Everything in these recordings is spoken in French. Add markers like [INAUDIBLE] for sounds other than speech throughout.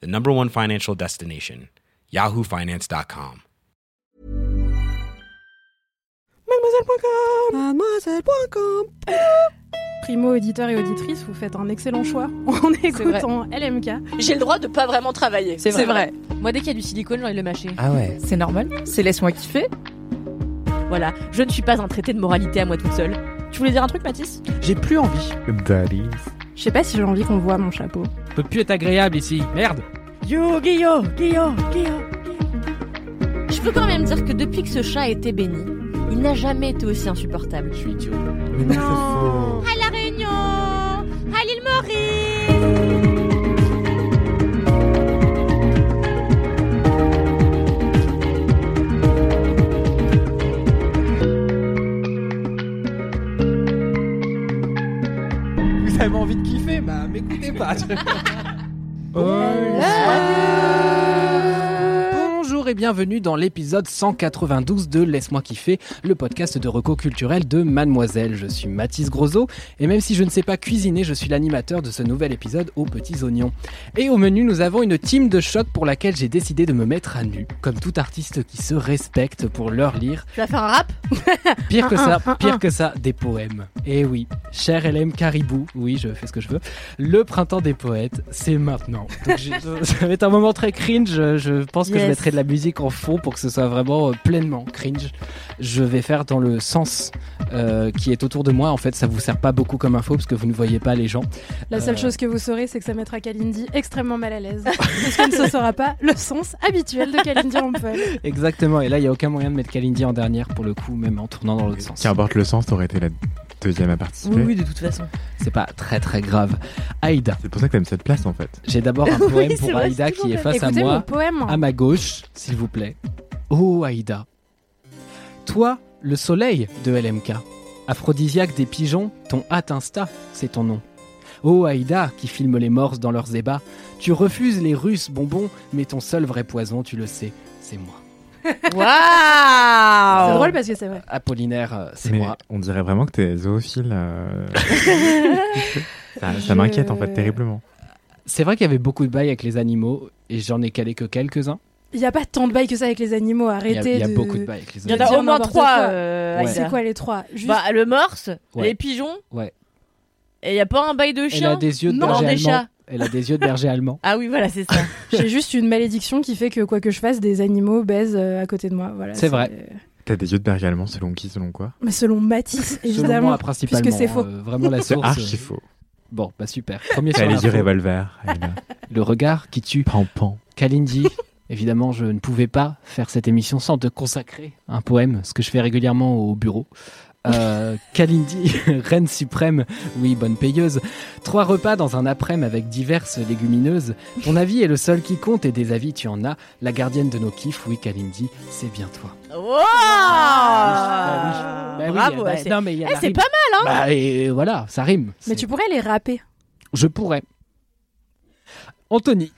the number one financial destination, yahoofinance.com. Mademoiselle.com Mademoiselle.com Primo auditeur et auditrice, vous faites un excellent choix en écoutant LMK. J'ai le droit de pas vraiment travailler. C'est vrai. Moi, dès qu'il y a du silicone, j'ai envie de le mâcher. Ah ouais. C'est normal. C'est laisse-moi kiffer. Voilà, je ne suis pas un traité de moralité à moi toute seule. Tu voulais dire un truc, Mathis? J'ai plus envie. Je sais pas si j'ai envie qu'on voit mon chapeau. peut plus être agréable ici. Merde. Yo, Guillaume, Guillaume, Guillaume. Je peux quand même dire que depuis que ce chat a été béni, il n'a jamais été aussi insupportable. Je suis idiot. Non À La Réunion À l'île Maurice Envie de kiffer Bah m'écoutez pas. [LAUGHS] Bonjour et bienvenue dans l'épisode 192 de Laisse-moi kiffer, le podcast de reco culturel de Mademoiselle. Je suis Mathis Grosso et même si je ne sais pas cuisiner, je suis l'animateur de ce nouvel épisode aux petits oignons. Et au menu, nous avons une team de choc pour laquelle j'ai décidé de me mettre à nu, comme tout artiste qui se respecte pour leur lire Tu vas faire un rap? [LAUGHS] Pire que ça, [LAUGHS] pire que ça, des poèmes. Et oui, cher LM Caribou, oui, je fais ce que je veux. Le printemps des poètes, c'est maintenant. Donc, [LAUGHS] ça va être un moment très cringe. Je, pense que je mettrai de la musique en fond pour que ce soit vraiment euh, pleinement cringe. Je vais faire dans le sens euh, qui est autour de moi. En fait, ça vous sert pas beaucoup comme info parce que vous ne voyez pas les gens. La seule Euh. chose que vous saurez, c'est que ça mettra Kalindi extrêmement mal à l'aise. [LAUGHS] parce que ne sera pas le sens habituel de Kalindi Rampel. Exactement. Et là, il y a aucun moyen de mettre Kalindi en dernière pour le coup, même en tournant dans l'autre sens. Qu'importe le sens, t'aurais été la deuxième à participer. Oui, oui, de toute façon. C'est pas très très grave. Aïda, C'est pour ça que t'aimes cette place en fait. j'ai d'abord un [LAUGHS] poème pour vrai, Aïda qui est face à moi. mon poème. À ma gauche, s'il vous plaît. Oh Aïda. Toi, le soleil de LMK. Aphrodisiaque des pigeons, ton hâte Insta, c'est ton nom. Oh Aïda, qui filme les morses dans leurs ébats. Tu refuses les russes bonbons, mais ton seul vrai poison, tu le sais, c'est moi. [LAUGHS] Waouh C'est drôle parce que c'est vrai. Apollinaire, euh, c'est Mais moi. on dirait vraiment que t'es zoophile. euh. [LAUGHS] ça ça Je- m'inquiète en fait terriblement. C'est vrai qu'il y avait beaucoup de bails avec les animaux, et j'en ai calé que quelques-uns. Il n'y a pas tant de bails que ça avec les animaux. Il y a, Arrêtez il y a de... beaucoup de bails avec les Il y en animaux. a dire au moins n'importe trois, quoi. euh, Ouais. Aïda. C'est quoi les trois? Juste... Bah, le morse, Ouais. les pigeons, Ouais. et il y a pas un bail de Elle chien? a des yeux de Non, berger des allemand. chats. Elle a des yeux de berger allemand. Ah oui, voilà, c'est ça. [LAUGHS] J'ai juste une malédiction qui fait que quoi que je fasse, des animaux baisent euh, à côté de moi. Voilà, C'est vrai. T'as des yeux de berger allemand selon qui, selon quoi? Mais selon Matisse, Selon évidemment. moi, principalement. puisque c'est faux. euh, vraiment la [LAUGHS] C'est source. archi euh, faux. Bon, bah super. Premier sur les yeux revolver. Le regard qui tue. Pan pan. Kalindi. Évidemment, je ne pouvais pas faire cette émission sans te consacrer un poème, ce que je fais régulièrement au bureau. Euh, Kalindi, [LAUGHS] reine suprême, oui, bonne payeuse. Trois repas dans un après-midi avec diverses légumineuses. Ton avis est le seul qui compte et des avis tu en as. La gardienne de nos kiffs, oui, Kalindi, c'est bien toi. Wow Bah oui, Bravo, bah, c'est- non, mais il y a Eh, c'est rime. pas mal, hein Bah, et voilà, ça rime. Mais tu pourrais les rapper. Je pourrais. Anthony.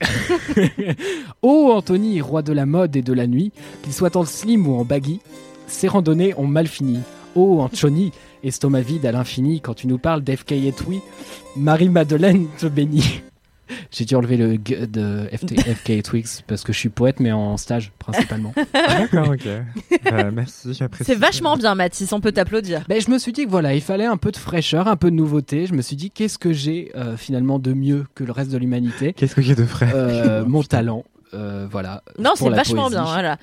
[LAUGHS] oh Anthony, roi de la mode et de la nuit, qu'il soit en slim ou en baggy, ses randonnées ont mal fini. Oh Anthony, estomac vide à l'infini quand tu nous parles d'FK et Twi, Marie-Madeleine te bénit. [LAUGHS] J'ai dû enlever le G de FT FK et Twix parce que je suis poète mais en stage principalement. [LAUGHS] D'accord, ok. Euh, merci, j'apprécie. C'est vachement bien, Mathis, on peut t'applaudir. Ben, je me suis dit que voilà, il fallait un peu de fraîcheur, un peu de nouveauté. Je me suis dit qu'est-ce que j'ai euh, finalement de mieux que le reste de l'humanité? Qu'est-ce que j'ai de frais? Euh, [LAUGHS] mon talent. Euh, voilà. Non, c'est vachement poésie. bien, voilà.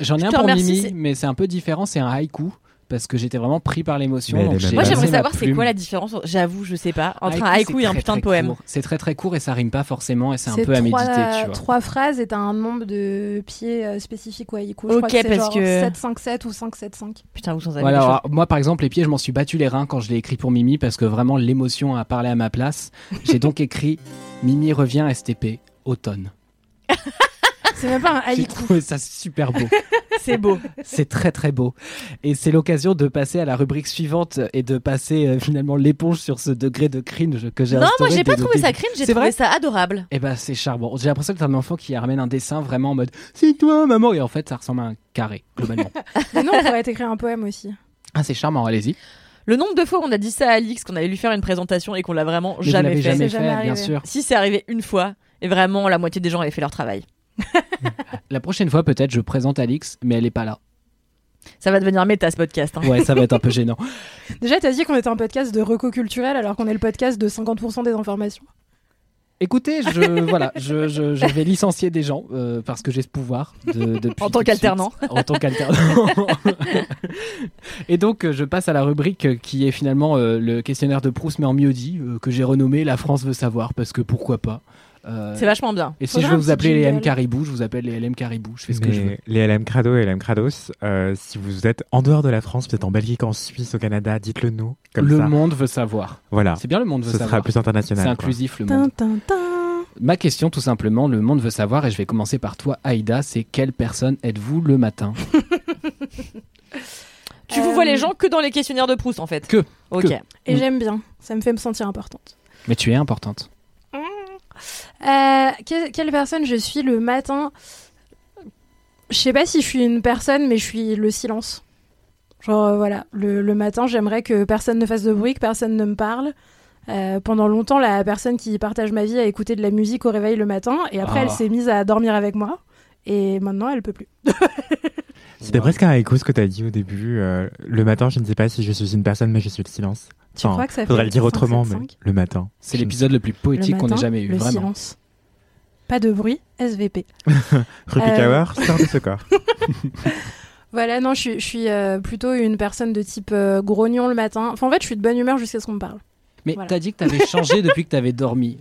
J'en ai Je un pour remercie, Mimi, mais c'est un peu différent. C'est un haïku parce que j'étais vraiment pris par l'émotion. Moi, j'aimerais savoir c'est quoi la différence, j'avoue, je sais pas, entre un Haïku, haïku et un putain très, de poème. C'est très très court et ça rime pas forcément et c'est un peu à trois, méditer, tu vois. trois phrases et t'as un nombre de pieds euh, spécifiques. Ouais, je Ok, crois que c'est parce genre que- 7, 5, 7 ou 5, 7, 5. Putain, vous sans avis. Voilà, alors, moi par exemple les pieds je m'en suis battu les reins quand je l'ai écrit pour Mimi parce que vraiment l'émotion a parlé à ma place. J'ai donc [LAUGHS] écrit Mimi revient STP automne. [LAUGHS] C'est même pas un J'ai trouvé ça super beau. [LAUGHS] C'est beau. C'est très très beau. Et c'est l'occasion de passer à la rubrique suivante et de passer euh, finalement l'éponge sur ce degré de cringe que j'ai Non, moi j'ai pas trouvé ça cringe, j'ai C'est trouvé vrai ça adorable. Eh ben c'est charmant. J'ai l'impression que t'as un enfant qui ramène un dessin vraiment en mode c'est toi maman et en fait ça ressemble à un carré globalement. [LAUGHS] Mais non, on pourrait t'écrire un poème aussi. ah c'est charmant, allez-y. Le nombre de fois où on a dit ça à Alix, qu'on allait lui faire une présentation et qu'on l'a vraiment Mais jamais fait. jamais C'est fait, jamais bien sûr. Si c'est arrivé une fois, et vraiment la moitié des gens avaient fait leur travail. [LAUGHS] La prochaine fois peut-être je présente Alix, mais elle est pas là. Ça va devenir méta ce podcast. hein. Ouais, ça va être un peu gênant. [LAUGHS] Déjà, t'as dit qu'on était un podcast de reco culturel alors qu'on est le podcast de 50% des informations. Écoutez, je [LAUGHS] voilà, je, je, je vais licencier des gens euh, parce que j'ai ce pouvoir de, En tant qu'alternant. En tant qu'alternant. Et donc je passe à la rubrique qui est finalement euh, le questionnaire de Proust mais en mieux dit euh, que j'ai renommé La France veut savoir parce que pourquoi pas. Euh, C'est vachement bien. et si je veux vous appeler les M jingle. Caribou, je vous appelle les LM Caribou. Je fais ce que je veux. Les LM Crado et LM Crados, euh, si vous êtes en dehors de la France, peut-être en Belgique, en Suisse, au Canada, dites-le nous. Comme le ça. monde veut savoir. Voilà. C'est bien le monde veut Ce savoir. sera plus international. C'est inclusif le monde. Ma question, tout simplement, le monde veut savoir, et je vais commencer par toi, Aïda, c'est quelle personne êtes-vous le matin [LAUGHS] Tu vous Euh, vois les gens que dans les questionnaires de Proust en fait. Que. Ok. Que. Et j'aime bien. Ça me fait me sentir importante. Mais tu es importante. Euh, que- quelle personne je suis le matin? Je sais pas si je suis une personne, mais je suis le silence. Genre, euh, voilà, le, le matin, j'aimerais que personne ne fasse de bruit, que personne ne me parle. Euh, pendant longtemps, la personne qui partage ma vie a écouté de la musique au réveil le matin, et après, Ah. elle s'est mise à dormir avec moi. Et maintenant, elle peut plus. [LAUGHS] C'était presque un écho ce que tu as dit au début. euh, le matin, je ne sais pas si je suis une personne, mais je suis le silence. Tu crois que ça faudrait fait le dire 5, autrement, 7, mais 5? le matin. C'est l'épisode le plus poétique qu'on ait jamais eu, le vraiment. silence. Pas de bruit, SVP. [LAUGHS] Rupic Euh. Sort de ce corps. [LAUGHS] [LAUGHS] Voilà, non, je suis, je suis euh, plutôt une personne de type euh, grognon le matin. Enfin, en fait, je suis de bonne humeur jusqu'à ce qu'on me parle. Mais Voilà. t'as dit que t'avais changé depuis que t'avais dormi.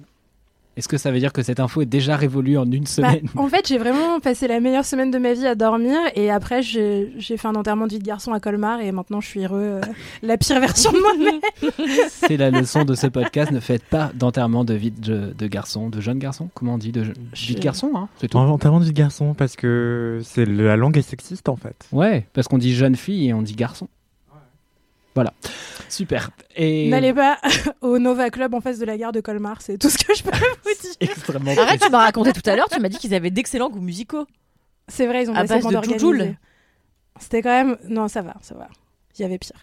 Est-ce que ça veut dire que cette info est déjà révolue en une Bah, semaine en fait, j'ai vraiment passé la meilleure semaine de ma vie à dormir et après, j'ai fait un enterrement de vie de garçon à Colmar et maintenant, je suis heureux. euh, la pire version de moi-même. [LAUGHS] C'est la leçon de ce podcast. Ne faites pas d'enterrement de vie de, de garçon, de jeune garçon. Comment on dit de je- vie de garçon, hein C'est tout. En enterrement de vie de garçon, parce que c'est la langue est sexiste en fait. Ouais, parce qu'on dit jeune fille et on dit garçon. Voilà, super. Et N'allez pas [LAUGHS] au Nova Club en face de la gare de Colmar, c'est tout ce que je peux [LAUGHS] vous dire. extrêmement. Arrête, tu m'as raconté tout à l'heure, tu m'as dit qu'ils avaient d'excellents goûts musicaux. C'est vrai, ils ont À base de. C'était quand même. Non, ça va, ça va. Il y avait pire.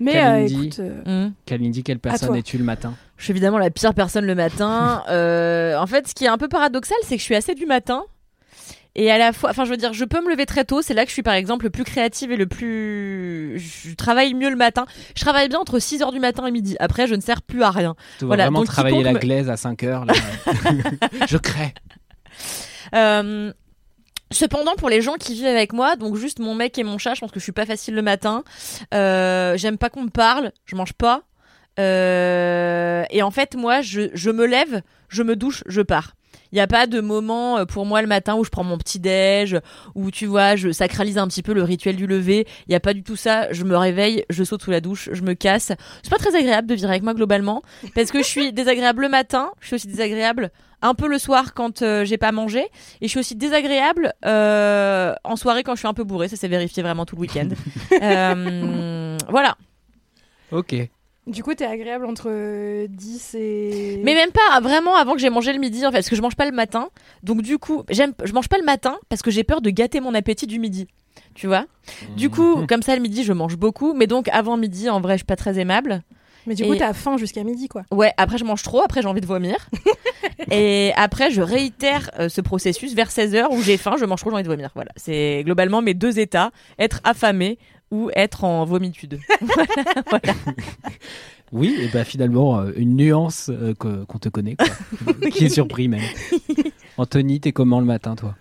Mais euh, écoute. euh. Kalindi, quelle personne es-tu le matin? Je suis évidemment la pire personne le matin. [LAUGHS] Euh, en fait, ce qui est un peu paradoxal, c'est que je suis assez du matin. Et à la fois, enfin, je veux dire, je peux me lever très tôt. C'est là que je suis, par exemple, le plus créative et le plus. Je travaille mieux le matin. Je travaille bien entre 6h du matin et midi. Après, je ne sers plus à rien. Tu Voilà, vraiment donc travailler la me- glaise à 5 heures. Là. [LAUGHS] je crée. Euh, Cependant, pour les gens qui vivent avec moi, donc juste mon mec et mon chat, je pense que je suis pas facile le matin. Euh, J'aime pas qu'on me parle, je mange pas. Euh, et en fait, moi, je, je me lève, je me douche, je pars. Il n'y a pas de moment euh, pour moi le matin où je prends mon petit déj, où tu vois, je sacralise un petit peu le rituel du lever. Il n'y a pas du tout ça. Je me réveille, je saute sous la douche, je me casse. C'est pas très agréable de vivre avec moi globalement, parce que je suis désagréable le matin, je suis aussi désagréable un peu le soir quand euh, j'ai pas mangé, et je suis aussi désagréable euh, en soirée quand je suis un peu bourrée. Ça s'est vérifié vraiment tout le week-end. [LAUGHS] Euh, voilà. Ok. Du coup, t'es agréable entre euh, 10 et. Mais même pas vraiment avant que j'ai mangé le midi en fait parce que je mange pas le matin. Donc du coup, j'aime je mange pas le matin parce que j'ai peur de gâter mon appétit du midi. Tu vois? Du coup, comme ça le midi, je mange beaucoup, mais donc avant midi en vrai, je suis pas très aimable. Mais du coup, Et- t'as faim jusqu'à midi, quoi. Ouais, après je mange trop, après j'ai envie de vomir. [LAUGHS] et après je réitère euh, ce processus vers 16h où j'ai faim, je mange trop, j'ai envie de vomir. Voilà, c'est globalement mes deux états, être affamé ou être en vomitude. [LAUGHS] Oui, et bah finalement, euh, une nuance euh, qu'on te connaît, quoi. [LAUGHS] qui est surpris même. [LAUGHS] Anthony, t'es comment le matin, toi?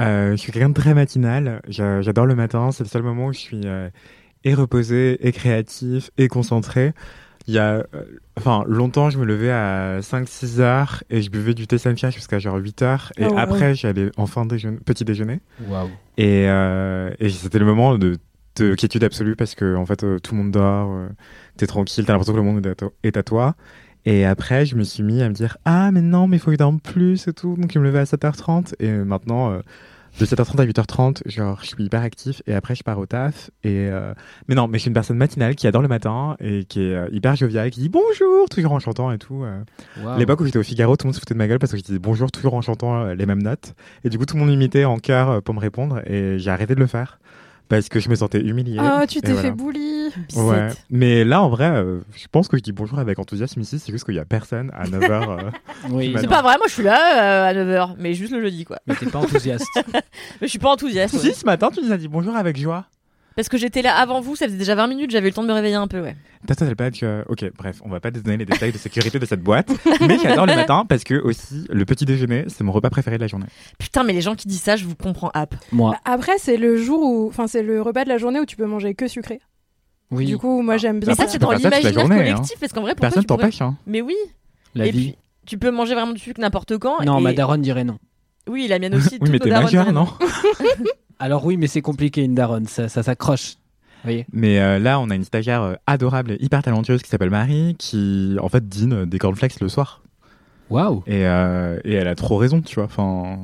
Euh, je suis quelqu'un de très matinal. J'a- J'adore le matin. C'est le seul moment où je suis euh, et reposé, et créatif, et concentré. Il y a, euh, enfin, longtemps, je me levais à 5-6 heures et je buvais du thé Sanfia jusqu'à genre 8 heures. Et Oh, wow. après, j'allais en fin déjeuner, petit déjeuner. Et, euh, et c'était le moment de, de quiétude absolue parce que, en fait, euh, tout le monde dort, euh, t'es tranquille, t'as l'impression que le monde est à, to- est à toi. Et après, je me suis mis à me dire Ah, mais non, mais il faut que je dorme plus et tout. Donc, je me levais à 7h30. Et maintenant, euh, de 7h30 à 8h30, genre, je suis hyper actif. Et après, je pars au taf. Et, euh, Mais non, mais je suis une personne matinale qui adore le matin et qui est euh, hyper joviale, qui dit bonjour, toujours en chantant et tout. euh. À L'époque où j'étais au Figaro, tout le monde se foutait de ma gueule parce que je disais bonjour, toujours en chantant euh, les mêmes notes. Et du coup, tout le monde m'imitait en chœur euh, pour me répondre. Et j'ai arrêté de le faire parce que je me sentais humilié. Oh, tu t'es voilà. fait bully. Ouais. Mais là, en vrai, euh, je pense que je dis bonjour avec enthousiasme ici. C'est juste qu'il y a personne à 9h. [LAUGHS] Oui, C'est pas vrai, moi je suis là euh, à 9h, mais juste le jeudi quoi. mais t'es pas enthousiaste. [LAUGHS] Mais je suis pas enthousiaste. ouais. si, ce matin, tu nous as dit bonjour avec joie. Parce que j'étais là avant vous, ça faisait déjà 20 minutes, j'avais eu le temps de me réveiller un peu, ouais. T'as t'as pas que... Ok, bref, on va pas te donner les détails de sécurité de cette boîte. mais j'adore le matin parce que aussi, le petit déjeuner, c'est mon repas préféré de la journée. Putain, mais les gens qui disent ça, je vous comprends app. Moi, Après, c'est le jour où, enfin, c'est le repas de la journée où tu peux manger que sucré. oui, Du coup, moi, j'aime bien Mais ça, c'est dans la l'imaginaire journée, hein. collectif, parce qu'en vrai, pourquoi Personne tu pourrais... t'empêche, hein. Mais oui, la et vie. puis tu peux manger vraiment du sucre n'importe quand. Non, et... ma daronne dirait non. Oui, la mienne aussi. Oui, mais t'es majeur, non [LAUGHS] Alors oui, mais c'est compliqué une daronne, ça, ça s'accroche. Voyez Mais euh, là, on a une stagiaire euh, adorable et hyper talentueuse qui s'appelle Marie, qui en fait dîne des cornflakes le soir. Waouh, Et, euh, et elle a trop raison, tu vois. Enfin,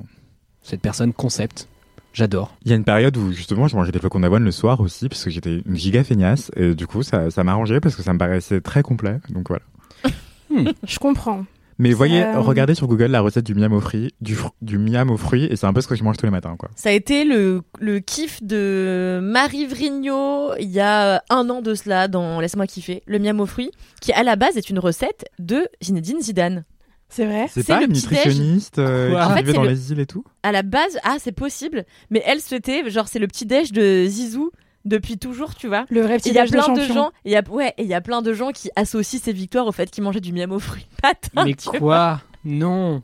cette personne concept. J'adore. il y a une période où justement je mangeais des flocons d'avoine le soir aussi, parce que j'étais une giga feignasse. Et du coup, ça, ça m'arrangeait parce que ça me paraissait très complet. Donc voilà. [LAUGHS] Je comprends. Mais voyez, Euh, regardez sur Google la recette du miam aux fruits, du, fr- du miam aux fruits, et c'est un peu ce que je mange tous les matins, quoi. Ça a été le, le kiff de Marie Vrigno il y a un an de cela dans Laisse-moi kiffer, le miam aux fruits, qui à la base est une recette de Zinedine Zidane. C'est vrai. C'est pas le une nutritionniste euh, qui En fait, vivait c'est dans le- les îles et tout? À la base, ah c'est possible, mais elle souhaitait, genre c'est le petit déj de Zizou depuis toujours, tu vois. Le Il y a plein de gens, il y a ouais, et il y a plein de gens qui associent ces victoires au fait qu'il mangeait du miam aux fruits. Matin, mais quoi Non,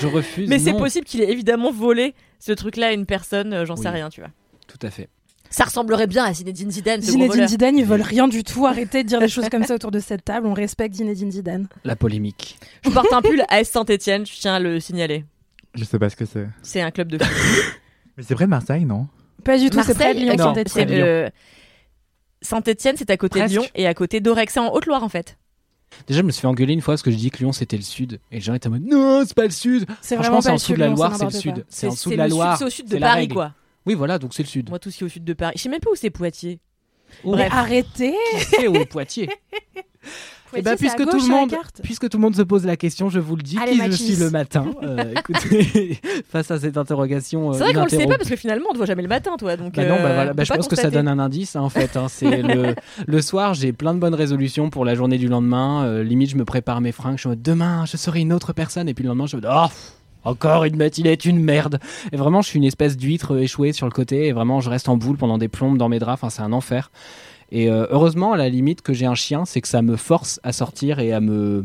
je refuse. Mais c'est possible qu'il ait évidemment volé ce truc-là à une personne, euh, j'en sais rien, tu vois. Tout à fait. Ça ressemblerait bien à Zinedine Zidane, ce Zinedine. Zidane, ils veulent rien du tout. Arrêtez de dire des choses comme ça autour de cette table. On respecte Zinedine Zidane. La polémique. Je porte un pull AS Saint-Etienne, je tiens à le signaler. Je sais pas ce que c'est. C'est un club de foot. [LAUGHS] Mais c'est vrai de Marseille, non? Pas du tout. C'est près de Lyon, Lyon. euh, Saint-Etienne, c'est à côté Presque. de Lyon et à côté d'Orex. C'est en Haute-Loire en fait. Déjà, je me suis fait engueuler une fois parce que je dis que Lyon c'était le sud. Et les gens étaient en mode non, c'est pas le sud. C'est Franchement, c'est pas en le dessous sud. de la Loire, c'est le sud. C'est en dessous de la Loire. c'est au sud de Paris quoi. Oui, voilà, donc c'est le sud. Moi, tout ce qui est au sud de Paris. Je sais même pas où c'est Poitiers. Bref. Arrêtez. [LAUGHS] C'est au Poitiers? Eh ben, Poitiers, puisque tout le monde, puisque tout le monde se pose la question, je vous le dis, Allez, qui je suis le matin. [LAUGHS] Euh, écoutez, [LAUGHS] face à cette interrogation, euh, C'est vrai qu'on le sait pas parce que finalement on te voit jamais le matin toi. Donc, Bah non, bah euh, voilà, bah je pense que ça donne un indice hein, en fait. hein. c'est le, le soir, j'ai plein de bonnes résolutions pour la journée du lendemain. Euh, limite, je me prépare mes fringues. Je en mode demain, je serai une autre personne. Et puis le lendemain, je me dis oh, encore une matinée est une merde. Et vraiment, je suis une espèce d'huître échouée sur le côté. Et vraiment, je reste en boule pendant des plombes dans mes draps. Enfin, c'est un enfer. Et euh, heureusement, à la limite, que j'ai un chien, c'est que ça me force à sortir et à me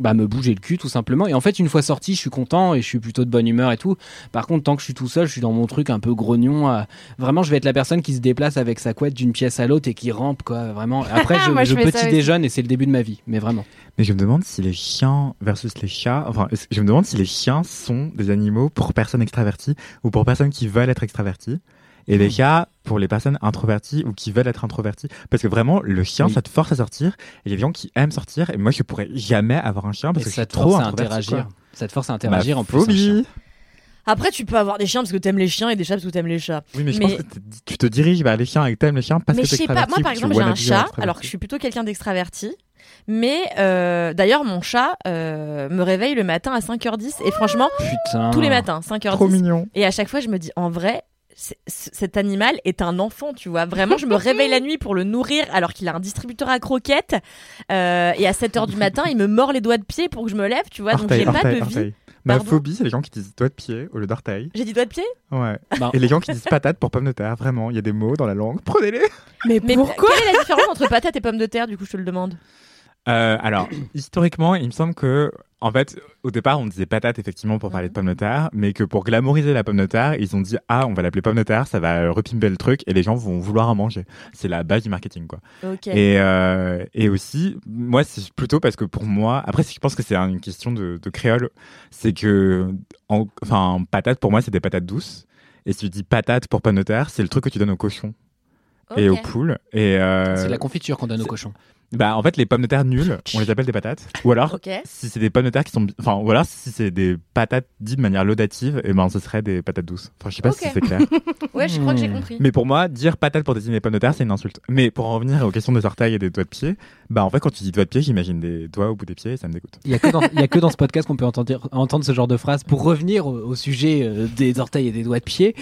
bah, me bouger le cul tout simplement. Et en fait une fois sorti je suis content et je suis plutôt de bonne humeur et tout. Par contre tant que je suis tout seul je suis dans mon truc un peu grognon euh, vraiment je vais être la personne qui se déplace avec sa couette d'une pièce à l'autre et qui rampe quoi vraiment. [LAUGHS] Après je, Moi, je je petit déjeune et c'est le début de ma vie mais vraiment. Mais je me demande si les chiens versus les chats, enfin, je me demande si les chiens sont des animaux pour personnes extraverties ou pour personnes qui veulent être extraverties. Et les chats pour les personnes introverties ou qui veulent être introverties. Parce que vraiment, le chien, Oui. ça te force à sortir. Il y a des gens qui aiment sortir. Et moi, je pourrais jamais avoir un chien parce et que je ça te trop force à interagir ça te force à interagir Ma en plus. Après, tu peux avoir des chiens parce que t'aimes les chiens et des chats parce que t'aimes les chats. Oui, mais je Mais- pense que tu te diriges vers les chiens et que t'aimes les chiens parce mais que je t'es sais pas, moi extraverti par exemple, j'ai un chat, extraverti. alors que je suis plutôt quelqu'un d'extraverti. Mais euh, d'ailleurs, mon chat euh, me réveille le matin à 5h10 et franchement, putain tous les matins, 5h10. Trop mignon. Et à chaque fois, je me dis, en vrai, cet animal est un enfant, tu vois. Vraiment, je me réveille la nuit pour le nourrir alors qu'il a un distributeur à croquettes. Euh, et à 7h du matin, il me mord les doigts de pied pour que je me lève, tu vois. Donc, j'ai pas de vie. Ma Pardon phobie, c'est les gens qui disent doigt de pied au lieu d'orteil. J'ai dit doigts de pied? Ouais. Bah, Et les gens qui disent patate pour pomme de terre. Vraiment, il y a des mots dans la langue. Prenez-les. Mais Mais pourquoi? quelle est la différence entre patate et pomme de terre, du coup, je te le demande? Euh, alors, historiquement, il me semble que, en fait, au départ, on disait patate effectivement pour parler de pomme de terre, mais que pour glamouriser la pomme de terre, ils ont dit ah, on va l'appeler pomme de terre, ça va repimper le truc et les gens vont vouloir en manger. C'est la base du marketing, quoi. Et, euh, et aussi, moi, c'est plutôt parce que pour moi, après, je pense que c'est une question de, de créole, c'est que, en- enfin, patate pour moi, c'est des patates douces. Et si tu dis patate pour pomme de terre, c'est le truc que tu donnes aux cochons et aux poules. Et euh, c'est de la confiture qu'on donne aux cochons Bah, en fait, les pommes de terre nulles, on les appelle des patates. Ou alors, si c'est des pommes de terre qui sont, enfin, ou alors si c'est des patates dites de manière laudative, et ben, ce serait des patates douces. Enfin, je sais pas si c'est clair. [LAUGHS] Ouais, je crois que j'ai Hmm. compris. Mais pour moi, dire patate pour désigner les pommes de terre, c'est une insulte. Mais pour en revenir aux questions des orteils et des doigts de pied, bah, en fait, quand tu dis doigts de pied, j'imagine des doigts au bout des pieds et ça me dégoûte. Il y a que dans, il y a que dans ce podcast qu'on peut entendre, entendre ce genre de phrase. Pour revenir au, au sujet euh, des orteils et des doigts de pied,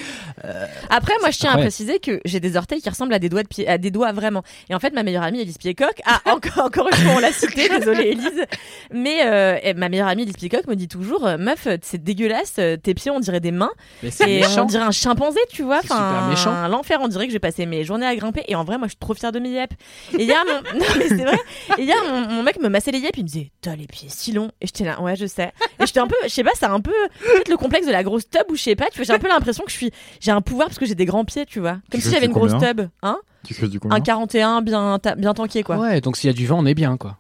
Après, moi, je tiens à préciser que j'ai des orteils qui ressemblent à des doigts de pied, à des doigts vraiment. Et en fait, ma meilleure amie Elise Piecock, ah, [LAUGHS] encore, encore une fois, on l'a [LAUGHS] citée, désolée Elise, mais euh, ma meilleure amie Elise Piecock me dit toujours, euh, meuf, c'est dégueulasse, euh, tes pieds, on dirait des mains, mais c'est et méchant. on dirait un chimpanzé, tu vois. C'est super méchant. L'enfer, on dirait que j'ai passé mes journées à grimper. Et en vrai, moi, je suis trop fière de mes yep. Et hier, mon... [LAUGHS] non, mais c'est vrai. Et hier, mon, mon mec me massait les yep, il me disait, t'as les pieds si longs. Et j'étais là, ouais, je sais. Et j'étais un peu, je sais pas, c'est un peu, peut-être le complexe de la grosse tub ou je sais pas, tu vois, j'ai un peu l'impression que je suis, j'ai un pouvoir parce que j'ai des grands pieds, tu vois. Comme Tu si j'avais une grosse tub, hein. Tu fais du coup Un 41 bien, ta- bien tanké, quoi. Ouais, donc s'il y a du vent, on est bien, quoi.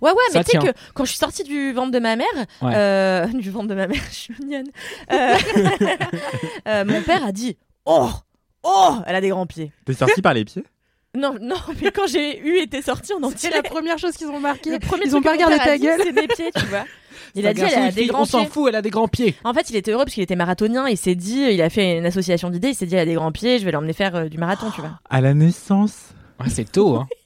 Ouais, ouais, Ça mais tu sais tient. que quand je suis sortie du ventre de ma mère, Ouais. euh, [LAUGHS] du ventre de ma mère, [LAUGHS] je suis mignonne. Euh, [LAUGHS] euh, mon père a dit Oh Oh Elle a des grands pieds. T'es sorti par les pieds? Non, non, [LAUGHS] mais quand j'ai eu été sortie en entier, C'est la première chose qu'ils ont marqué. le premier Ils ont pas regardé ta gueule. C'est mes pieds, tu vois. Il a dit garçon, Elle a des grands On s'en pieds. fout, elle a des grands pieds. En fait, il était heureux parce qu'il était marathonien. Il s'est dit Il a fait une association d'idées. Il s'est dit Elle a des grands pieds, je vais l'emmener faire euh, du marathon, tu vois. À la naissance Ouais, c'est tôt, hein. [LAUGHS]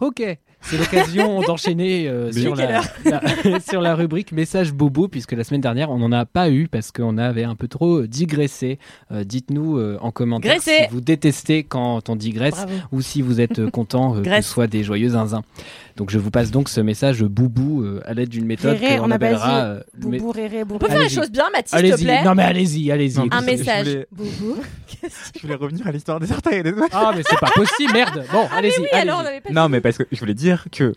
Ok, c'est l'occasion [LAUGHS] d'enchaîner euh, sur, la, la- [LAUGHS] sur la rubrique message bobo, puisque la semaine dernière, on n'en a pas eu parce qu'on avait un peu trop digressé. Euh, Dites-nous euh, en commentaire Graissé. si vous détestez quand on digresse Bravo. ou si vous êtes content euh, que ce soit des joyeux zinzins. Donc je vous passe donc ce message boubou euh, à l'aide d'une méthode Réré, qu'on on appellera... euh, Boubou, réré, On peut faire les choses bien, Mathis, s'il te Allez-y, plaît non mais allez-y, allez-y. Un que je message. voulais- Boubou. [LAUGHS] Je voulais revenir à l'histoire des orteils et des doigts. Ah mais c'est pas possible, merde. Bon, allez-y. Oui, allez-y. Non, mais parce que je voulais dire que,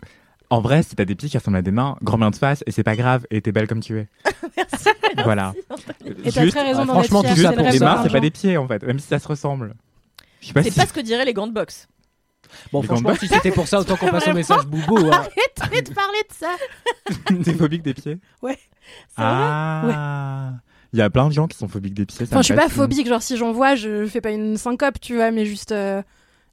en vrai, si t'as des pieds qui ressemblent à des mains, grand bien de face, et c'est pas grave, et t'es belle comme tu es. [LAUGHS] Merci. Voilà. Et t'as très raison d'en franchement, tout ça c'est pour rêve mains, c'est pas des pieds, en fait, même si ça se ressemble. Pas C'est si... pas ce que diraient les gants de boxe. Bon, Les franchement, si c'était pour ça, autant qu'on passe au [LAUGHS] message boubou. hein. Arrête de parler de ça. [LAUGHS] T'es phobique des pieds vrai Ah Il y a plein de gens qui sont phobiques des pieds. Enfin, je suis pas phobique, genre si j'en vois, je fais pas une syncope, tu vois, mais juste euh,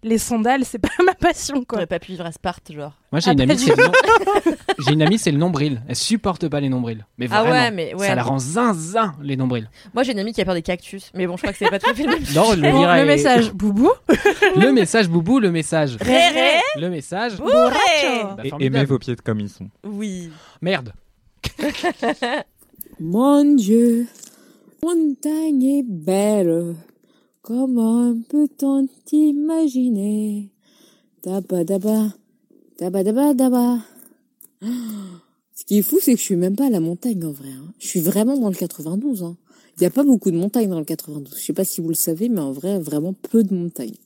les sandales, c'est pas [LAUGHS] ma passion, quoi. T'aurais pas pu vivre à Sparte, genre. Moi, j'ai une amie, c'est le, nom- [LAUGHS] j'ai une amie, c'est le nombril. Elle supporte pas les nombrils. Mais Ah vraiment. ouais, mais ouais. Ça la rend zinzin, les nombrils. Moi, j'ai une amie qui a peur des cactus. Mais bon, je crois que c'est pas tout à fait le même. Non, le, Bon, le est- message, [LAUGHS] boubou. Le message boubou, le message. Réré Le message. Bourré Bah, Et formidable. aimez vos pieds comme ils sont. Oui. Merde. Mon Dieu, montagne est belle. Comment peut-on imaginer Daba daba, daba daba daba. [GASPS] Ce qui est fou, c'est que je suis même pas à la montagne en vrai. hein. Je suis vraiment dans le 92. hein. Il n'y a pas beaucoup de montagnes dans le 92. Je sais pas si vous le savez, mais en vrai, vraiment peu de montagnes.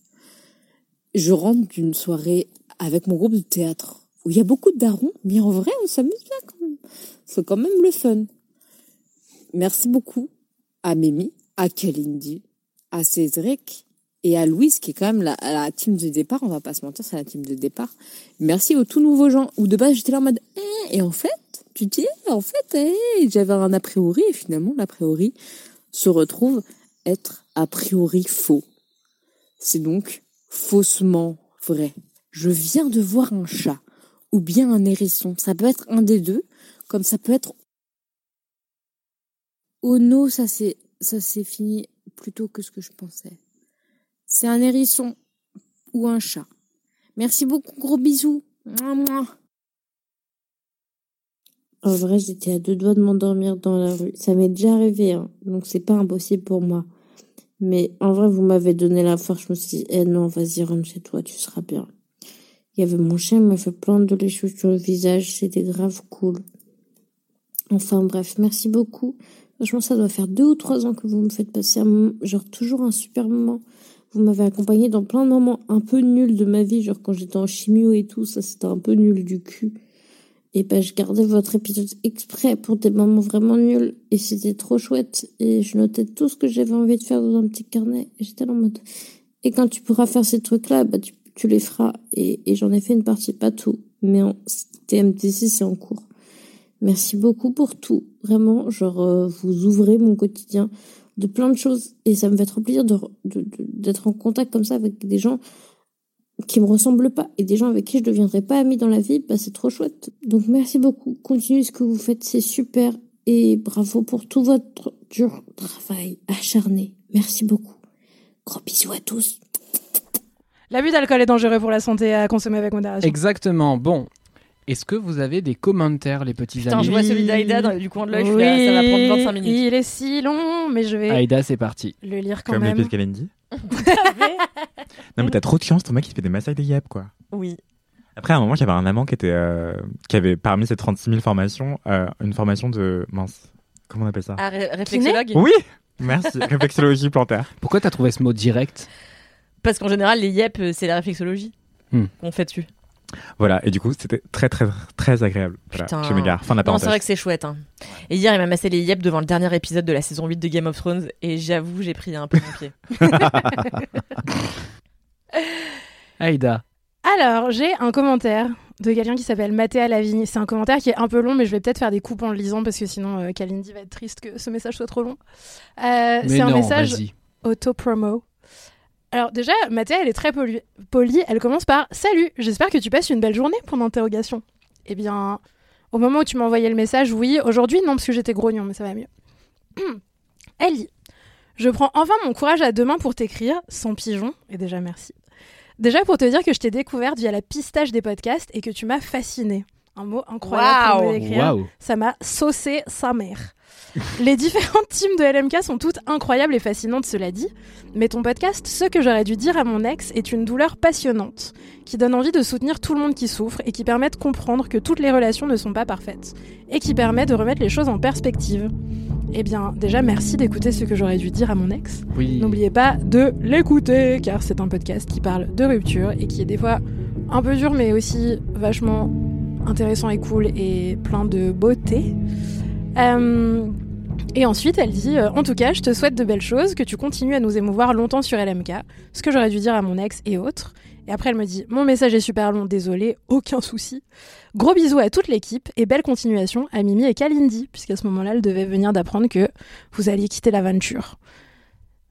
Je rentre d'une soirée avec mon groupe de théâtre où il y a beaucoup de darons, mais en vrai, on s'amuse bien quand même. C'est quand même le fun. Merci beaucoup à Mimi, à Kalindi, à Cédric et à Louise, qui est quand même la, team de départ. On va pas se mentir, c'est la team de départ. Merci aux tout nouveaux gens. Où de base, j'étais là en mode, Eh, et en fait, tu dis, en fait, eh, j'avais un a priori, et finalement, l'a priori se retrouve être a priori faux. C'est donc faussement vrai. Je viens de voir un chat ou bien un hérisson. Ça peut être un des deux, comme ça peut être Oh non, ça c'est ça c'est fini plus tôt que ce que je pensais. C'est un hérisson ou un chat. Merci beaucoup, gros bisous. En vrai, j'étais à deux doigts de m'endormir dans la rue. Ça m'est déjà arrivé, hein, donc c'est pas impossible pour moi. Mais en vrai, vous m'avez donné la force. Je me suis dit, eh non, vas-y, rentre chez toi, tu seras bien. Il y avait mon chien, il m'a fait plein de léchouilles sur le visage. C'était grave cool. Enfin bref, merci beaucoup. Franchement, ça doit faire deux ou trois ans que vous me faites passer un moment, genre toujours un super moment. Vous m'avez accompagné dans plein de moments un peu nuls de ma vie, genre quand j'étais en chimio et tout, ça c'était un peu nul du cul. Et ben je gardais votre épisode exprès pour des moments vraiment nuls. Et c'était trop chouette. Et je notais tout ce que j'avais envie de faire dans un petit carnet. Et j'étais en mode et quand tu pourras faire ces trucs là bah tu, tu les feras. Et, et j'en ai fait une partie pas tout. Mais en TMTC c'est en cours Merci beaucoup pour tout. Vraiment, genre, euh, vous ouvrez mon quotidien de plein de choses et ça me fait trop plaisir de, de- de- d'être en contact comme ça avec des gens qui me ressemblent pas et des gens avec qui je deviendrai pas amie dans la vie, bah c'est trop chouette. Donc merci beaucoup. Continuez ce que vous faites, c'est super et bravo pour tout votre dur travail acharné. Merci beaucoup. Gros bisous à tous. L'abus d'alcool est dangereux pour la santé à consommer avec modération. Exactement. Bon, est-ce que vous avez des commentaires, les petits Putain, amis je vois celui d'Aïda dans- du coin de l'œil, je suis là, ça va prendre 25 minutes. Il est si long, mais je vais Aïda, c'est parti. le lire quand Comme les même. pieds de Kalindi. [LAUGHS] Non, mais t'as trop de chance, ton mec, il fait des massages des yep, quoi. Oui. Après, à un moment, j'avais un amant qui était, euh, qui avait parmi ces 36 000 formations, euh, une formation de, mince, comment on appelle ça? Ah, ré- réflexologue Oui! Merci, [LAUGHS] réflexologie plantaire. Pourquoi t'as trouvé ce mot direct? Parce qu'en général, les yep, euh, c'est la réflexologie Hmm. qu'on fait dessus. Voilà, et du coup, c'était très, très, très agréable. Voilà, Putain. je m'égare. Fin de la Non, c'est vrai que c'est chouette. hein. Et hier, il m'a massé les yep devant le dernier épisode de la saison 8 de Game of Thrones. Et j'avoue, j'ai pris un peu mon pied. [LAUGHS] Aïda. Alors, j'ai un commentaire de quelqu'un qui s'appelle Mathéa Lavigne. C'est un commentaire qui est un peu long, mais je vais peut-être faire des coupes en le lisant parce que sinon, euh, Kalindi va être triste que ce message soit trop long. Euh, Mais c'est un non, message auto-promo. Alors déjà, Mathéa, elle est très poli- polie. Elle commence par « Salut, j'espère que tu passes une belle journée ?» pour d'interrogation. Eh bien, au moment où tu m'as envoyé le message, oui. Aujourd'hui, non, parce que j'étais grognon, mais ça va mieux. [CLEARS THROAT] Elle dit « Je prends enfin mon courage à deux mains pour t'écrire, sans pigeon, et déjà merci. Déjà pour te dire que je t'ai découverte via la pistache des podcasts et que tu m'as fascinée. Un mot incroyable pour me décrire Waouh. ça m'a saucé sa mère. Les différentes teams de LMK sont toutes incroyables et fascinantes, cela dit, mais ton podcast, Ce que j'aurais dû dire à mon ex, est une douleur passionnante, qui donne envie de soutenir tout le monde qui souffre et qui permet de comprendre que toutes les relations ne sont pas parfaites, et qui permet de remettre les choses en perspective. Eh bien, déjà, merci d'écouter ce que j'aurais dû dire à mon ex. Oui. N'oubliez pas de l'écouter, car c'est un podcast qui parle de rupture et qui est des fois un peu dur, mais aussi vachement intéressant et cool et plein de beauté. Euh, et ensuite, elle dit euh, En tout cas, je te souhaite de belles choses, que tu continues à nous émouvoir longtemps sur LMK, ce que j'aurais dû dire à mon ex et autres. Et après, elle me dit Mon message est super long, désolé, aucun souci. Gros bisous à toute l'équipe et belle continuation à Mimi et Kalindi, puisqu'à ce moment-là, elle devait venir d'apprendre que vous alliez quitter l'aventure.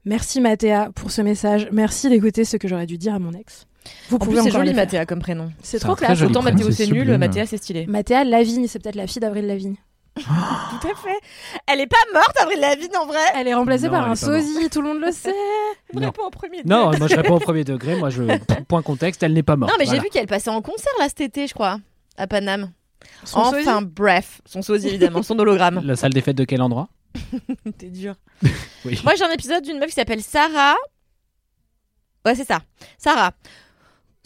Merci Mathéa pour ce message. Merci d'écouter ce que j'aurais dû dire à mon ex. Vous En plus, pouvez c'est encore joli. Mathéa, comme prénom. C'est trop classe. Autant prénom, Mathéo, c'est nul. Mathéa, c'est stylé. Mathéa Lavigne, c'est peut-être la fille d'Avril Lavigne. Tout à fait. Elle est pas morte, Avril Lavigne, en vrai. Elle est remplacée Non, par un sosie, tout le monde le sait. [LAUGHS] Elle Non. répond en premier. Non, moi je réponds au [LAUGHS] premier degré. Moi, je [LAUGHS] point contexte, elle n'est pas morte. Non, mais j'ai vu qu'elle passait en concert là cet été, je crois, à Paname. Son enfin, bref, son sosie évidemment, son hologramme. La salle des fêtes de quel endroit? T'es dur. Oui. Moi, j'ai un épisode d'une meuf qui s'appelle Sarah. Ouais, c'est ça. Sarah.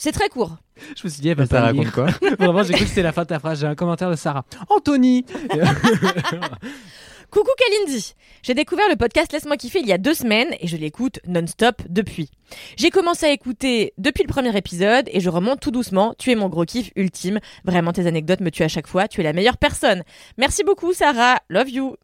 C'est très court. Je me suis dit, elle va Ça pas raconte lire. quoi [LAUGHS] Vraiment, j'ai cru que c'était la fin de ta phrase. J'ai un commentaire de Sarah. Anthony [LAUGHS] Coucou Kalindi J'ai découvert le podcast Laisse-moi kiffer il y a deux semaines et je l'écoute non-stop depuis. J'ai commencé à écouter depuis le premier épisode et je remonte tout doucement. Tu es mon gros kiff ultime. Vraiment, tes anecdotes me tuent à chaque fois. Tu es la meilleure personne. Merci beaucoup Sarah. Love you.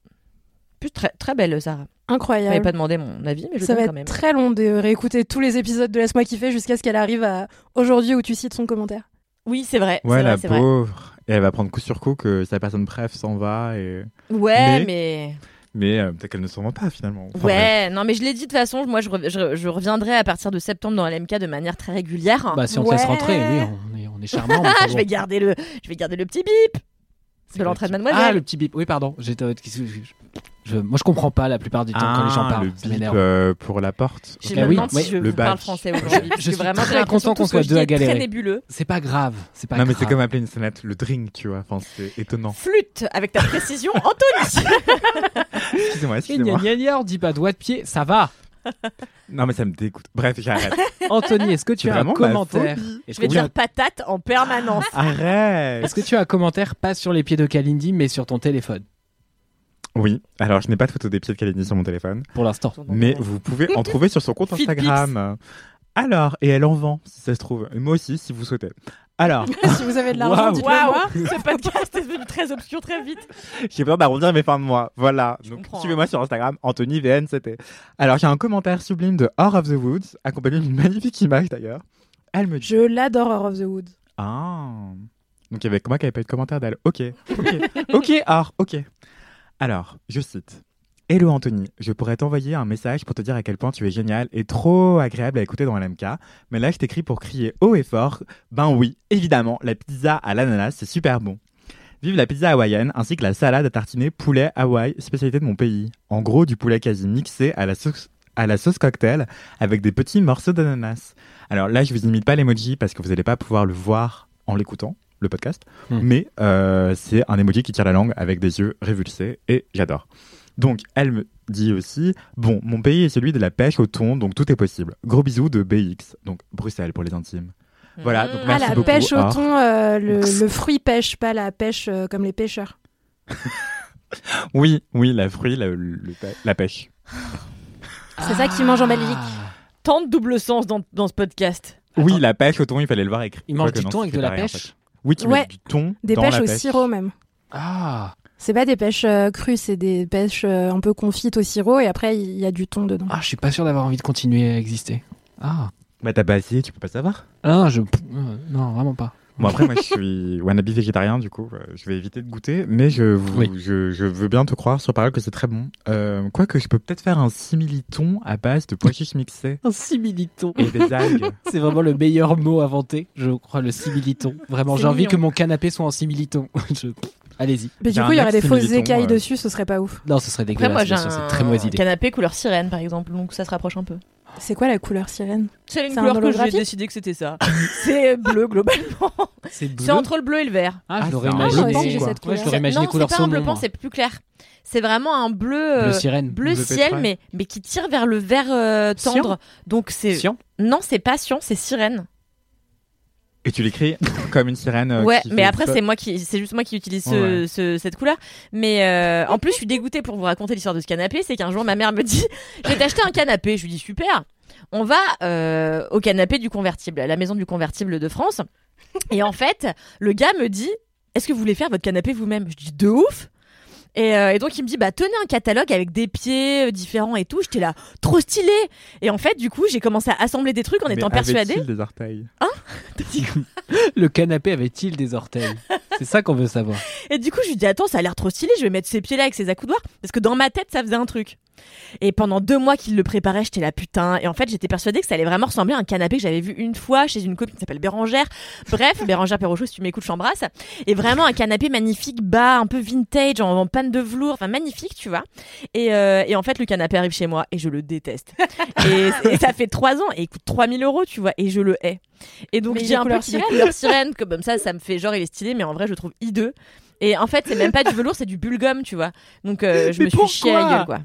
Plus très, très belle Sarah. Je m'avais Incroyable. pas demandé mon avis, mais je Ça le va quand être même. très long de réécouter tous les épisodes de Laisse-moi kiffer jusqu'à ce qu'elle arrive à aujourd'hui où tu cites son commentaire. Oui, c'est vrai. Ouais, la vrai, c'est vrai. pauvre. Et elle va prendre coup sur coup que sa personne bref s'en va. Et... Ouais, Mais- mais... Mais euh, peut-être qu'elle ne s'en va pas finalement. Enfin, bref. Ouais, non, mais je l'ai dit de toute façon, moi je, re- je, je reviendrai à partir de septembre dans LMK de manière très régulière. Bah, si on te laisse Ouais. rentrer, oui, on est, on est charmant. Ah, [LAUGHS] je bon. vais garder le, je vais garder le petit bip. C'est de l'entrée de mademoiselle. Ah, le petit bip. Oui, pardon. J'étais. Je- moi, je comprends pas la plupart du temps quand les gens Ah, parlent. le bip euh, pour la porte. Je Ah me oui, demande oui, si je le parle français aujourd'hui. Je suis vraiment, très content qu'on soit deux à galérer. nébuleux. C'est pas grave. C'est pas non, mais c'est comme appeler une sonnette le drink, tu vois. Enfin, c'est étonnant. Flûte avec ta précision, Anthony. [LAUGHS] Excusez-moi, excusez-moi. gna gna gna, on dit pas doigt de pied, ça va. Non, mais ça me dégoûte. Bref, j'arrête. Anthony, est-ce que tu C'est as un commentaire Je vais dire patate en permanence. Arrête. est-ce que tu as un commentaire pas sur les pieds de Kalindi, mais sur ton téléphone Oui, alors je n'ai pas de photo des pieds de Kalindi sur mon téléphone, pour l'instant mais vous pouvez en trouver sur son compte. Instagram. Alors, et elle en vend, si ça se trouve. Et moi aussi, si vous souhaitez. Alors, [LAUGHS] si vous avez de l'argent, Waouh. dites-le moi. Waouh, [LAUGHS] ce podcast est devenu très obscur très vite. j'ai besoin d'arrondir mes fins de mois. Voilà. Je Donc, comprends, suivez-moi sur Instagram, Anthony VN, c'était. Alors, j'ai un commentaire sublime de Or of the Woods, accompagné d'une magnifique image d'ailleurs. Elle me dit Je l'adore, Horror of the Wood. Ah. Donc il y avait que moi qui n'avais pas eu de commentaire d'elle. Ok, ok, ok, Or, ok. Alors, je cite. Hello Anthony, je pourrais t'envoyer un message pour te dire à quel point tu es génial et trop agréable à écouter dans LMK, mais là je t'écris pour crier haut et fort, ben oui, évidemment, la pizza à l'ananas c'est super bon. Vive la pizza hawaïenne ainsi que la salade à tartiner poulet Hawaï, spécialité de mon pays. En gros, du poulet quasi mixé à la sauce, cocktail avec des petits morceaux d'ananas. Alors là, je vous imite pas l'emoji parce que vous n'allez pas pouvoir le voir en l'écoutant, le podcast, Hmm. mais euh, c'est un emoji qui tire la langue avec des yeux révulsés et j'adore. Donc, elle me dit aussi Bon, mon pays est celui de la pêche au thon, donc tout est possible. Gros bisous de BX, donc Bruxelles pour les intimes. Voilà, donc Ah, merci la beaucoup. pêche au thon, euh, le, le fruit pêche, pas la pêche euh, comme les pêcheurs. [LAUGHS] Oui, oui, la fruit, la, le- la pêche. [LAUGHS] C'est ça qu'ils mangent en Belgique. Ah. Tant de double sens dans, dans ce podcast. Oui, la pêche au thon, il fallait le voir écrit. Ils mangent Quoique du thon avec de la pareil, en pêche fait. Oui, tu Ouais. du thon Des dans pêches la au pêche. sirop même. Ah. C'est pas des pêches euh, crues, c'est des pêches euh, un peu confites au sirop et après il y a du thon dedans. Ah, je suis pas sûr d'avoir envie de continuer à exister. Ah. Bah t'as pas essayé, tu peux pas savoir. Ah, je. euh, Non, vraiment pas. Bon après moi je suis wannabe végétarien du coup, euh, je vais éviter de goûter, mais je, vous- Oui. je, je veux bien te croire sur parole que c'est très bon. Euh, Quoique je peux peut-être faire un simili-thon à base de pois chiches mixés [LAUGHS] Un similiton. et des algues. [LAUGHS] C'est vraiment le meilleur mot inventé, je crois, le similiton. Vraiment, j'ai envie que mon canapé soit en similiton. [LAUGHS] Je- Allez-y. Mais du coup, il y un aurait des fausses écailles euh. dessus, ce serait pas ouf. Non, ce serait Après, dégueulasse. moi, j'ai un c'est une très mauvaise idée. canapé couleur sirène, par exemple, donc ça se rapproche un peu. C'est quoi la couleur sirène C'est une un couleur que j'ai décidé que c'était ça. [LAUGHS] c'est bleu, globalement. C'est bleu. C'est entre le bleu et le vert. Ah, Ah, je l'aurais c'est un bleu imaginé. cette Ouais, couleur. je l'aurais imaginé non, couleur c'est pas un bleu pan, c'est plus clair. C'est vraiment un bleu, Bleu euh, sirène. bleu Bleu ciel, mais, mais qui tire vers le vert euh, tendre. Donc c'est non, c'est pas cyan, c'est sirène. Et tu l'écris comme une sirène. euh, ouais, mais après c'est moi qui, c'est juste moi qui utilise ce- Ouais. ce- cette couleur. Mais euh, en plus, je suis dégoûtée pour vous raconter l'histoire de ce canapé. C'est qu'un jour, ma mère me dit, [LAUGHS] je vais t'acheter un canapé. Je lui dis super. On va euh, au canapé du convertible, à la maison du convertible de France. Et en fait, le gars me dit, est-ce que vous voulez faire votre canapé vous-même? Je dis de ouf. Et, euh, et donc il me dit bah tenez un catalogue avec des pieds euh, différents et tout. J'étais là trop stylé. Et en fait du coup j'ai commencé à assembler des trucs en Mais étant persuadée. avait-il des orteils [LAUGHS] [LAUGHS] Le canapé avait-il des orteils [LAUGHS] C'est ça qu'on veut savoir. Et du coup, je lui dis attends, ça a l'air trop stylé, je vais mettre ses pieds là avec ses accoudoirs parce que dans ma tête, ça faisait un truc. Et pendant deux mois qu'il le préparait, j'étais là putain. Et en fait, j'étais persuadée que ça allait vraiment ressembler à un canapé que j'avais vu une fois chez une copine qui s'appelle Bérangère. Bref, [LAUGHS] Bérangère Perrochot, si tu m'écoutes, je t'embrasse. Et vraiment un canapé magnifique, bas, un peu vintage, en, en panne de velours, enfin magnifique, tu vois. Et, euh, et en fait, le canapé arrive chez moi et je le déteste. [LAUGHS] Et, et ça fait trois ans et il coûte 3000 euros, tu vois, et je le hais. Et donc j'ai un peu sirène. couleur sirène, comme ça, ça me fait genre il est stylé, mais en vrai, je le trouve hideux. Et en fait, c'est même pas du velours, c'est du bulgum, tu vois. Donc euh, je Mais me suis chié à la gueule, quoi.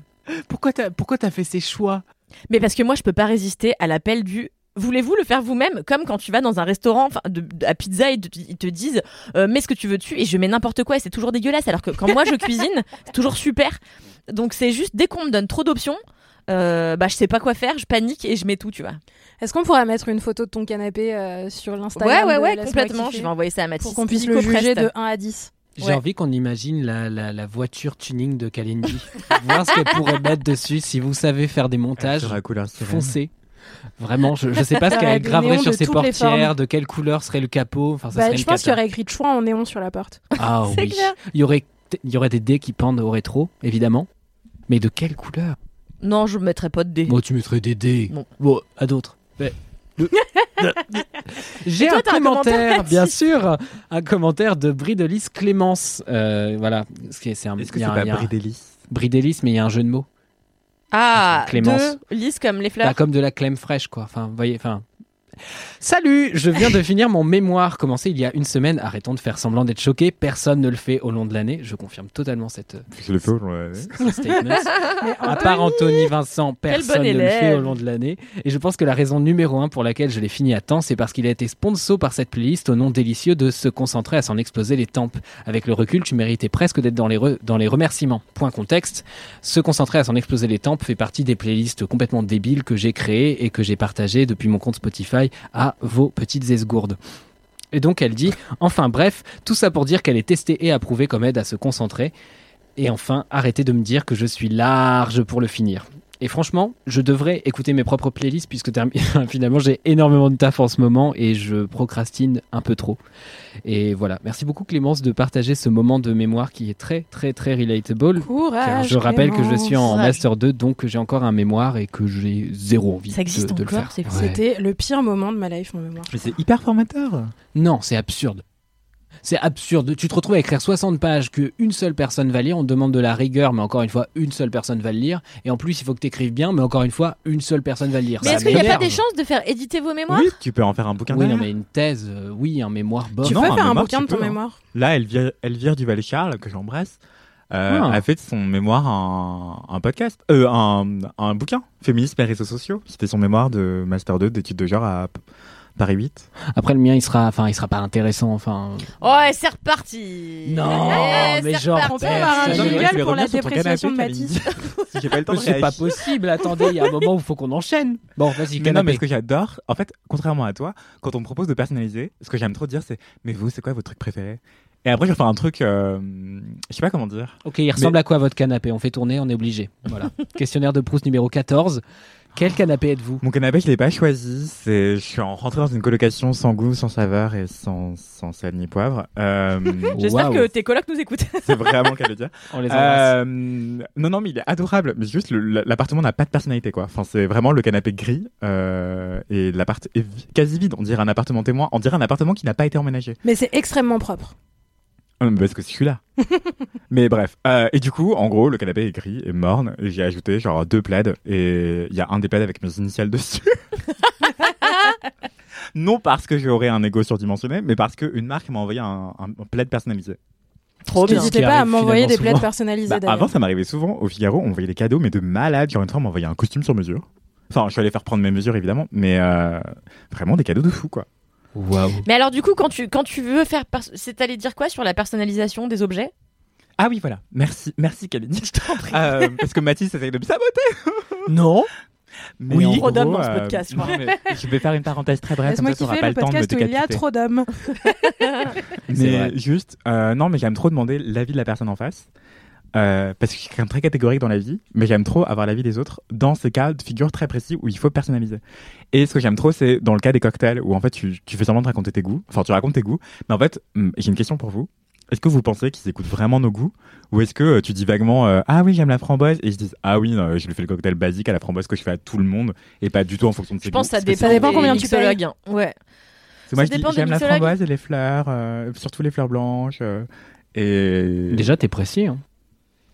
Pourquoi t'as pourquoi t'as fait ces choix? Mais parce que moi, je peux pas résister à l'appel du. Voulez-vous le faire vous-même? Comme quand tu vas dans un restaurant enfin, de, de- à pizza, ils te, ils te disent euh, mets ce que tu veux dessus et je mets n'importe quoi et c'est toujours dégueulasse. Alors que quand moi je cuisine, [LAUGHS] c'est toujours super. Donc c'est juste dès qu'on me donne trop d'options, euh, bah je sais pas quoi faire, je panique et je mets tout, tu vois. Est-ce qu'on pourra mettre une photo de ton canapé euh, sur Ouais, l'Instagram ouais, ouais, Laisse-moi complètement. Je vais envoyer ça à Mathis. Pour qu'on puisse le juger de 1 à 10. J'ai Ouais. envie qu'on imagine la, la, la voiture tuning de Kalindi. [LAUGHS] Voir ce qu'elle pourrait mettre dessus. Si vous savez faire des montages, sirène. foncez. Vraiment, je, je sais pas ce [LAUGHS] qu'elle graverait sur ses portières, de quelle couleur serait le capot. Enfin, ça Bah, serait je pense qu'il y aurait écrit choix en néon sur la porte. Ah [LAUGHS] C'est oui. clair. Il y aurait il y aurait des dés qui pendent au rétro, évidemment. Mais de quelle couleur? Non, je mettrai pas de dés. Bon, tu mettrais des dés. Bon, à d'autres. Mais- [LAUGHS] J'ai un commentaire, bien sûr, un commentaire de Bridelis Clémence. Euh, voilà, c'est un. Est-ce que il y c'est a un- pas Bridelis? Bridelis, mais il y a un jeu de mots. Ah, Clémence. deux lisses comme les fleurs. Bah, comme de la crème fraîche, quoi. Enfin, vous voyez, enfin. Salut, je viens de finir mon mémoire commencé il y a une semaine. Arrêtons de faire semblant d'être choqué. Personne ne le fait au long de l'année. Je confirme totalement cette, euh, Je le fais au long de l'année. À part Anthony Vincent, personne bon ne le fait au long de l'année. Et je pense que la raison numéro un pour laquelle je l'ai fini à temps, c'est parce qu'il a été sponsor par cette playlist au nom délicieux de se concentrer à s'en exploser les tempes. Avec le recul, tu méritais presque d'être dans les, re- dans les remerciements. Point contexte. Se concentrer à s'en exploser les tempes fait partie des playlists complètement débiles que j'ai créées et que j'ai partagées depuis mon compte Spotify à vos petites esgourdes. Et donc elle dit, enfin bref, tout ça pour dire qu'elle est testée et approuvée comme aide à se concentrer. Et enfin, arrêtez de me dire que je suis large pour le finir. Et franchement, je devrais écouter mes propres playlists puisque [LAUGHS] finalement j'ai énormément de taf en ce moment et je procrastine un peu trop. Et voilà. Merci beaucoup Clémence de partager ce moment de mémoire qui est très très très relatable. Car Courage. je rappelle que je suis en master 2 donc j'ai encore un mémoire et que j'ai zéro envie Ça existe de, de le encore, faire. Ouais. C'était le pire moment de ma life en mémoire. Mais c'est hyper formateur. Non, c'est absurde. C'est absurde. Tu te retrouves à écrire 60 pages que une seule personne va lire. On te demande de la rigueur, mais encore une fois, une seule personne va le lire. Et en plus, il faut que tu écrives bien, mais encore une fois, une seule personne va le lire. Mais est-ce qu'il n'y a pas des chances de faire éditer vos mémoires Oui, tu peux en faire un bouquin Oui, non, mais une thèse, euh, oui, un mémoire, bof. Tu non, peux faire un mémoire, bouquin de ton peux, hein. mémoire Là, Elvire, Elvire Duval-Charles, que j'embrasse, euh, Ah. a fait de son mémoire un, un podcast, euh, un, un bouquin, Féminisme et réseaux sociaux. C'était son mémoire de Master 2 d'études de genre à Paris 8. Après, le mien, il sera, enfin, il sera pas intéressant, enfin. Oh, et c'est reparti Non, Eh, mais genre. On peut avoir un personne- jingle Je vais pour la dépréciation de Mathis. [LAUGHS] Si j'ai pas le temps C'est pas possible. Attendez, il y a un moment où il faut qu'on enchaîne. Bon, vas-y, Mais non, mais ce que j'adore, en fait, contrairement à toi, quand on me propose de personnaliser, ce que j'aime trop dire, c'est Mais vous, c'est quoi votre truc préféré Et après, je vais faire un truc, euh, je sais pas comment dire. Ok, il ressemble à quoi votre canapé? On fait tourner, on est obligé. Voilà. [LAUGHS] Questionnaire de Proust numéro 14. Quel canapé êtes-vous? Mon canapé, je l'ai pas choisi. C'est, je suis en- rentré dans une colocation sans goût, sans saveur et sans, sans sel ni poivre. Euh, [LAUGHS] J'espère que tes colocs nous écoutent. [LAUGHS] c'est vraiment le cas de le dire. [LAUGHS] On les. Euh, non, non, mais il est adorable. Mais juste, l'appartement n'a pas de personnalité, quoi. Enfin, c'est vraiment le canapé gris euh, et l'appart est quasi vide. On dirait un appartement témoin. On dirait un appartement qui n'a pas été emménagé. Mais c'est extrêmement propre. Euh, Parce que je suis là. [LAUGHS] mais bref. Euh, et du coup, en gros, le canapé est gris et morne. Et j'ai ajouté genre deux plaids et il y a un des plaids avec mes initiales dessus. [LAUGHS] non parce que j'aurais un ego surdimensionné, mais parce qu'une marque m'a envoyé un, un, un plaid personnalisé. Trop bien. N'hésitez pas à m'envoyer des plaids personnalisés Bah, d'ailleurs. avant, ça m'arrivait souvent au Figaro, on voyait des cadeaux, mais de malade. Genre une fois, on m'envoyait un costume sur mesure. Enfin, je suis allé faire prendre mes mesures évidemment, mais euh, vraiment des cadeaux de fou quoi. Mais alors, du coup, quand tu, quand tu veux faire. C'est allé dire quoi sur la personnalisation des objets? Ah oui, voilà. Merci, merci Kalini. Je t'en prie. Euh, parce que Mathis essaye de me saboter. [LAUGHS] Non. Mais Oui. Trop d'hommes dans ce euh, podcast, je non, vais faire une parenthèse très brève, Laisse-moi kiffer pas le podcast où il y a trop d'hommes. [LAUGHS] [LAUGHS] Mais juste, euh, non, mais j'aime trop demander l'avis de la personne en face. Euh, parce que je suis quand même très catégorique dans la vie, mais j'aime trop avoir l'avis des autres dans ces cas de figure très précis où il faut personnaliser. Et ce que j'aime trop, c'est dans le cas des cocktails où en fait tu, tu fais semblant de raconter tes goûts, enfin tu racontes tes goûts, mais en fait hum, j'ai une question pour vous. Est-ce que vous pensez qu'ils écoutent vraiment nos goûts? Ou est-ce que euh, tu dis vaguement euh, ah oui j'aime la framboise? Et ils se disent ah oui non, je lui fais le cocktail basique à la framboise que je fais à tout le monde et pas du tout en fonction de ses Je pense goûts que ça dépend, dépend des combien tu payes. Ouais. Moi Ça je dis dépend j'aime la framboise et les fleurs, euh, surtout les fleurs blanches. euh, et Déjà, t'es précis. Hein.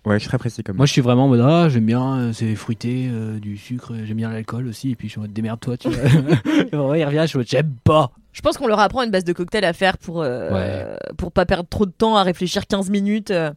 Ouais je suis très précis comme Moi, je suis vraiment en mode ah, j'aime bien, euh, c'est fruité, euh, du sucre, euh, j'aime bien l'alcool aussi. Et puis, je suis en mode démerde-toi, tu vois. [LAUGHS] Vrai, il revient, je suis en mode j'aime pas. Je pense qu'on leur apprend une base de cocktail à faire pour, euh, pour pas perdre trop de temps à réfléchir 15 minutes euh,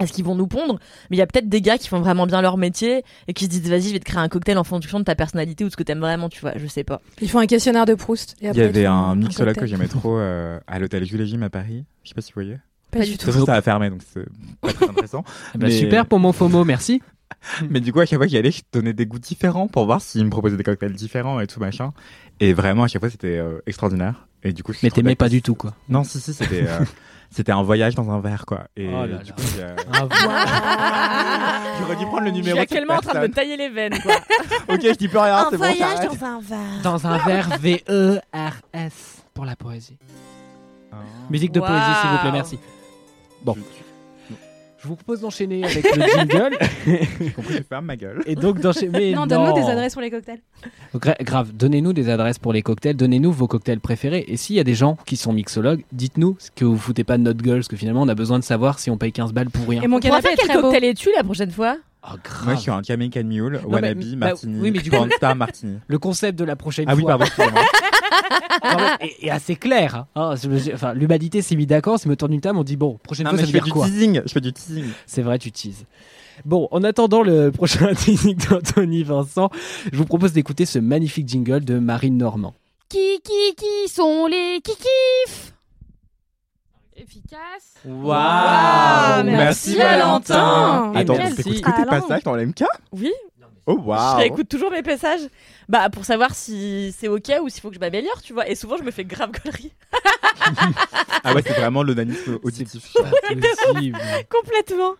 à ce qu'ils vont nous pondre. Mais il y a peut-être des gars qui font vraiment bien leur métier et qui se disent vas-y, je vais te créer un cocktail en fonction de ta personnalité ou de ce que t'aimes vraiment, tu vois. Je sais pas. Ils font un questionnaire de Proust. Il y avait un mixologue que j'aimais [LAUGHS] trop euh, à l'hôtel Jules et Jim à Paris. Je sais pas si vous voyez. Pas du tout. ça a fermé, donc c'est pas très intéressant. [LAUGHS] Eh ben, Mais- Super pour mon FOMO, merci. [LAUGHS] Mais du coup, à chaque fois que j'y allais, je donnais des goûts différents pour voir s'ils me proposaient des cocktails différents et tout machin. Et vraiment, à chaque fois, c'était euh, extraordinaire. Et du coup, je suis Mais t'aimais pas du tout, quoi. Non, si, si, c'était euh, [LAUGHS] c'était un voyage dans un verre, quoi. Et Oh là du là. coup, j'ai, euh, Ah, j'aurais dû prendre le Je suis numéro. de cette actuellement en train de me tailler les veines, quoi. Ok, je dis plus rien, c'est bon, j'arrête. un verre. Dans un verre V-E-R-S pour la poésie. Ah. Musique de Wow. poésie, s'il vous plaît, merci. Bon. Je vous propose d'enchaîner avec le jingle. [LAUGHS] J'ai compris, je ferme ma gueule. Et donc d'enchaîner. Non, donne-nous des adresses pour les cocktails. Gra- grave, donnez-nous des adresses pour les cocktails, donnez-nous vos cocktails préférés. Et s'il y a des gens qui sont mixologues, dites-nous ce que vous foutez pas de notre gueule, parce que finalement on a besoin de savoir si on paye 15 balles pour rien. Et mon canapé quel cocktail es-tu la prochaine fois? Oh, grave. Moi, je suis un Jamaican Mule, Wannabe, bah, Martini, oui, mais du coup- Martini. Le concept de la prochaine Ah oui, fois pardon, excusez-moi. quand [LAUGHS] est assez clair. hein. Enfin, L'humanité s'est mis d'accord, si me tourne une table, on dit bon, prochaine Non, fois mais ça je fais du quoi teasing. Je fais du teasing. C'est vrai, tu teases. Bon, en attendant le prochain [LAUGHS] teasing d'Anthony Vincent, je vous propose d'écouter ce magnifique jingle de Marine Normand. Qui, qui, qui sont les kikifs Efficace. Waouh merci, Valentin. Et Attends, merci. t'écoutes Alain. passages dans l'MK Oui, Oh, [LAUGHS] je réécoute toujours mes passages. Bah, pour savoir si c'est ok ou s'il faut que je m'améliore, tu vois. Et souvent, je me fais grave gaulerie. [LAUGHS] Ah ouais, c'est vraiment l'onanisme [LAUGHS] auditif. Complètement.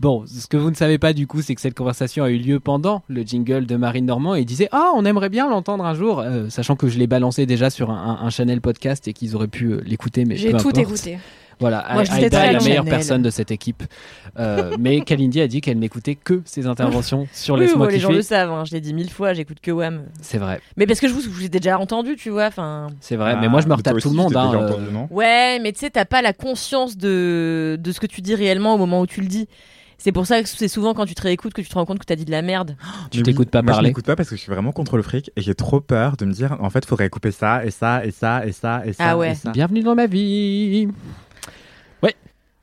Bon, ce que vous ne savez pas du coup, c'est que cette conversation a eu lieu pendant le jingle de Marine Normand et il disait Ah, on aimerait bien l'entendre un jour, euh, sachant que je l'ai balancé déjà sur un, un, un channel podcast et qu'ils auraient pu euh, l'écouter. Mais J'ai tout importe. écouté. Voilà, Moi, Aïda est la meilleure Chanel. personne de cette équipe. Euh, mais Kalindi a dit qu'elle n'écoutait que ses interventions [LAUGHS] sur Oui, Laisse-moi bon, les gens le savent, hein, je l'ai dit mille fois, j'écoute que Wham. C'est vrai, Mais parce que je vous, vous ai déjà entendu, tu vois. Enfin, c'est vrai. mais moi, je me Ah, retape tout le monde. hein, euh, entendu, ouais, mais tu sais, t'as pas la conscience de, de ce que tu dis réellement au moment où tu le dis. C'est pour ça que c'est souvent quand tu te réécoutes que tu te rends compte que t'as dit de la merde. [GASPS] Tu t'écoutes pas moi, parler. Je m'écoute pas parce que je suis vraiment contre le fric et j'ai trop peur de me dire en fait, faudrait couper ça et ça et ça et ça et ça. Ah ouais. et ça. Bienvenue dans ma vie.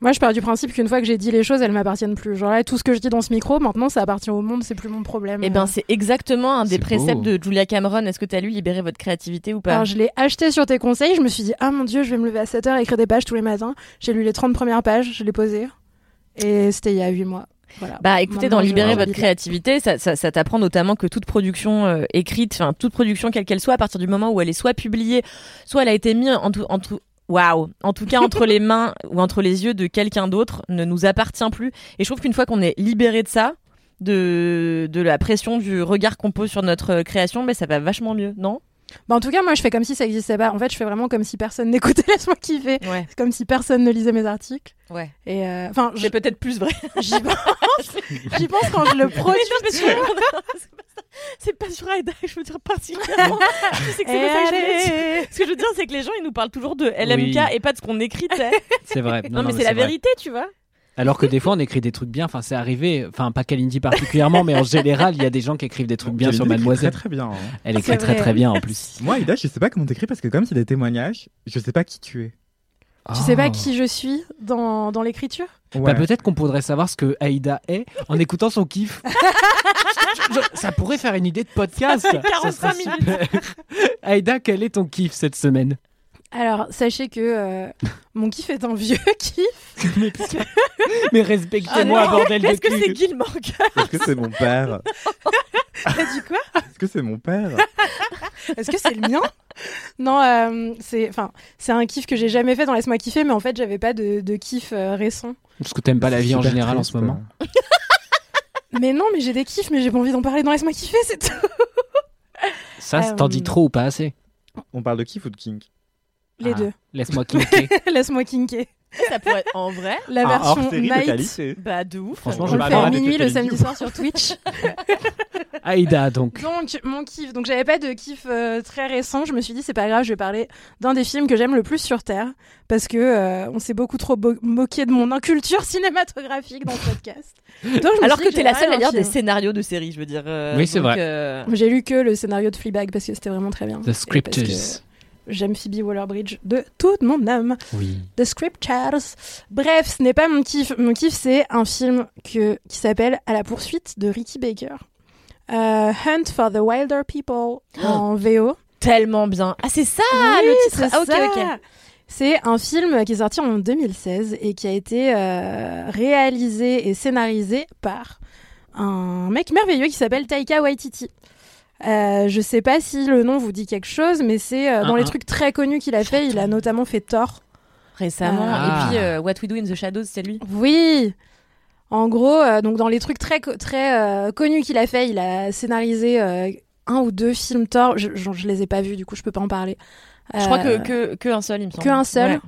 Moi, je pars du principe qu'une fois que j'ai dit les choses, elles m'appartiennent plus. Genre là, tout ce que je dis dans ce micro, maintenant, ça appartient au monde, c'est plus mon problème. Eh ben, c'est exactement un des préceptes beau. de Julia Cameron. Est-ce que t'as lu Libérer votre créativité ou pas? Alors, je l'ai acheté sur tes conseils. Je me suis dit, ah mon dieu, je vais me lever à 7h et écrire des pages tous les matins. J'ai lu les 30 premières pages, je l'ai posé. Et c'était il y a 8 mois. Voilà. Bah écoutez, Maintenant, dans Libérer votre créativité, ça, ça, ça t'apprend notamment que toute production euh, écrite, enfin toute production quelle qu'elle soit, à partir du moment où elle est soit publiée, soit elle a été mise en tout, en tout, waouh, en tout cas entre les [LAUGHS] mains ou entre les yeux de quelqu'un d'autre, ne nous appartient plus. Et je trouve qu'une fois qu'on est libéré de ça, de, de la pression du regard qu'on pose sur notre création, mais ça va vachement mieux, non? Bah, en tout cas, moi, je fais comme si ça existait pas. En fait, je fais vraiment comme si personne n'écoutait [LAUGHS] Laisse-moi kiffer. Ouais, C'est comme si personne ne lisait mes articles. ouais. Et euh, enfin, C'est peut-être plus vrai. j'y pense, [LAUGHS] j'y pense quand je le produis. C'est pas- sur Aïda que je veux dire particulièrement. [LAUGHS] je sais que c'est ça que je dire. Ce que je veux dire, c'est que les gens, ils nous parlent toujours de LMK Oui. et pas de ce qu'on écrit. [LAUGHS] C'est vrai. Non, mais c'est la vrai. vérité, tu vois. Alors que des fois, on écrit des trucs bien. Enfin, c'est arrivé. Enfin, pas Kalindi particulièrement, mais en général, il y a des gens qui écrivent des trucs bien sur écrit Mademoiselle. Très très bien. hein. Elle écrit très très bien en plus. [LAUGHS] Moi, Ida, je sais pas comment t'écris parce que comme c'est des témoignages, je sais pas qui tu es. Tu sais pas Ah. qui je suis dans, dans l'écriture? Bah, peut-être qu'on pourrait savoir ce que Aïda est en écoutant son kiff. [LAUGHS] Ça pourrait faire une idée de podcast. Ça fait Ça serait 45 super. [LAUGHS] Aïda, quel est ton kiff cette semaine? Alors, sachez que euh, mon kiff est un vieux [LAUGHS] kiff. Mais respectez-moi, Ah bordel de Est-ce que c'est Gilman Est-ce que c'est mon père? T'as dit quoi? Est-ce que c'est mon père? Est-ce que c'est le mien? [LAUGHS] Non, euh, c'est enfin, c'est un kiff que j'ai jamais fait dans Laisse-moi kiffer, mais en fait, j'avais pas de, de kiff euh, récent. Parce que t'aimes pas la vie en général en ce moment. [LAUGHS] Mais non, mais j'ai des kiffs, mais j'ai pas envie d'en parler dans Laisse-moi kiffer, c'est tout. Ça, Euh, t'en dis trop ou pas assez? On parle de kiff ou de kink? Les Ah, deux. Laisse-moi cliquer. [LAUGHS] Laisse-moi kinker. Ça pourrait être en vrai. [LAUGHS] La version night. Bah, de ouf. Franchement, On je le vais fait à minuit le samedi soir sur Twitch. [LAUGHS] Aïda, donc. Donc, mon kiff. Donc, j'avais pas de kiff euh, très récent. Je me suis dit, c'est pas grave, je vais parler d'un des films que j'aime le plus sur Terre. Parce que euh, on s'est beaucoup trop moqué de mon inculture cinématographique dans ce podcast. Donc, je me Alors suis que dit t'es la seule à lire des scénarios de séries, je veux dire. euh, Oui, c'est vrai. euh, J'ai lu que le scénario de Fleabag parce que c'était vraiment très bien. The Et parce Scriptures. J'aime Phoebe Waller-Bridge de toute mon âme. Oui. The Scriptures. Bref, ce n'est pas mon kiff. Mon kiff, c'est un film que, qui s'appelle À la poursuite de Ricky Baker. Euh, Hunt for the Wilder People en VO. Tellement bien. Ah, c'est ça Oui, le titre. c'est Ah, ok, ça. ok. C'est un film qui est sorti en 2016 et qui a été euh, réalisé et scénarisé par un mec merveilleux qui s'appelle Taika Waititi. Euh, je sais pas si le nom vous dit quelque chose, mais c'est euh, dans Un, les un. trucs très connus qu'il a fait. Il a notamment fait Thor. Récemment. Ah. Et puis, euh, What We Do in the Shadows, c'est lui. Oui. En gros, euh, donc dans les trucs très très euh, connus qu'il a fait, il a scénarisé euh, un ou deux films Thor. Je, je, je les ai pas vus, du coup, je peux pas en parler. Je crois Euh, que, que, que un seul, il me semble. qu'un seul. Ouais.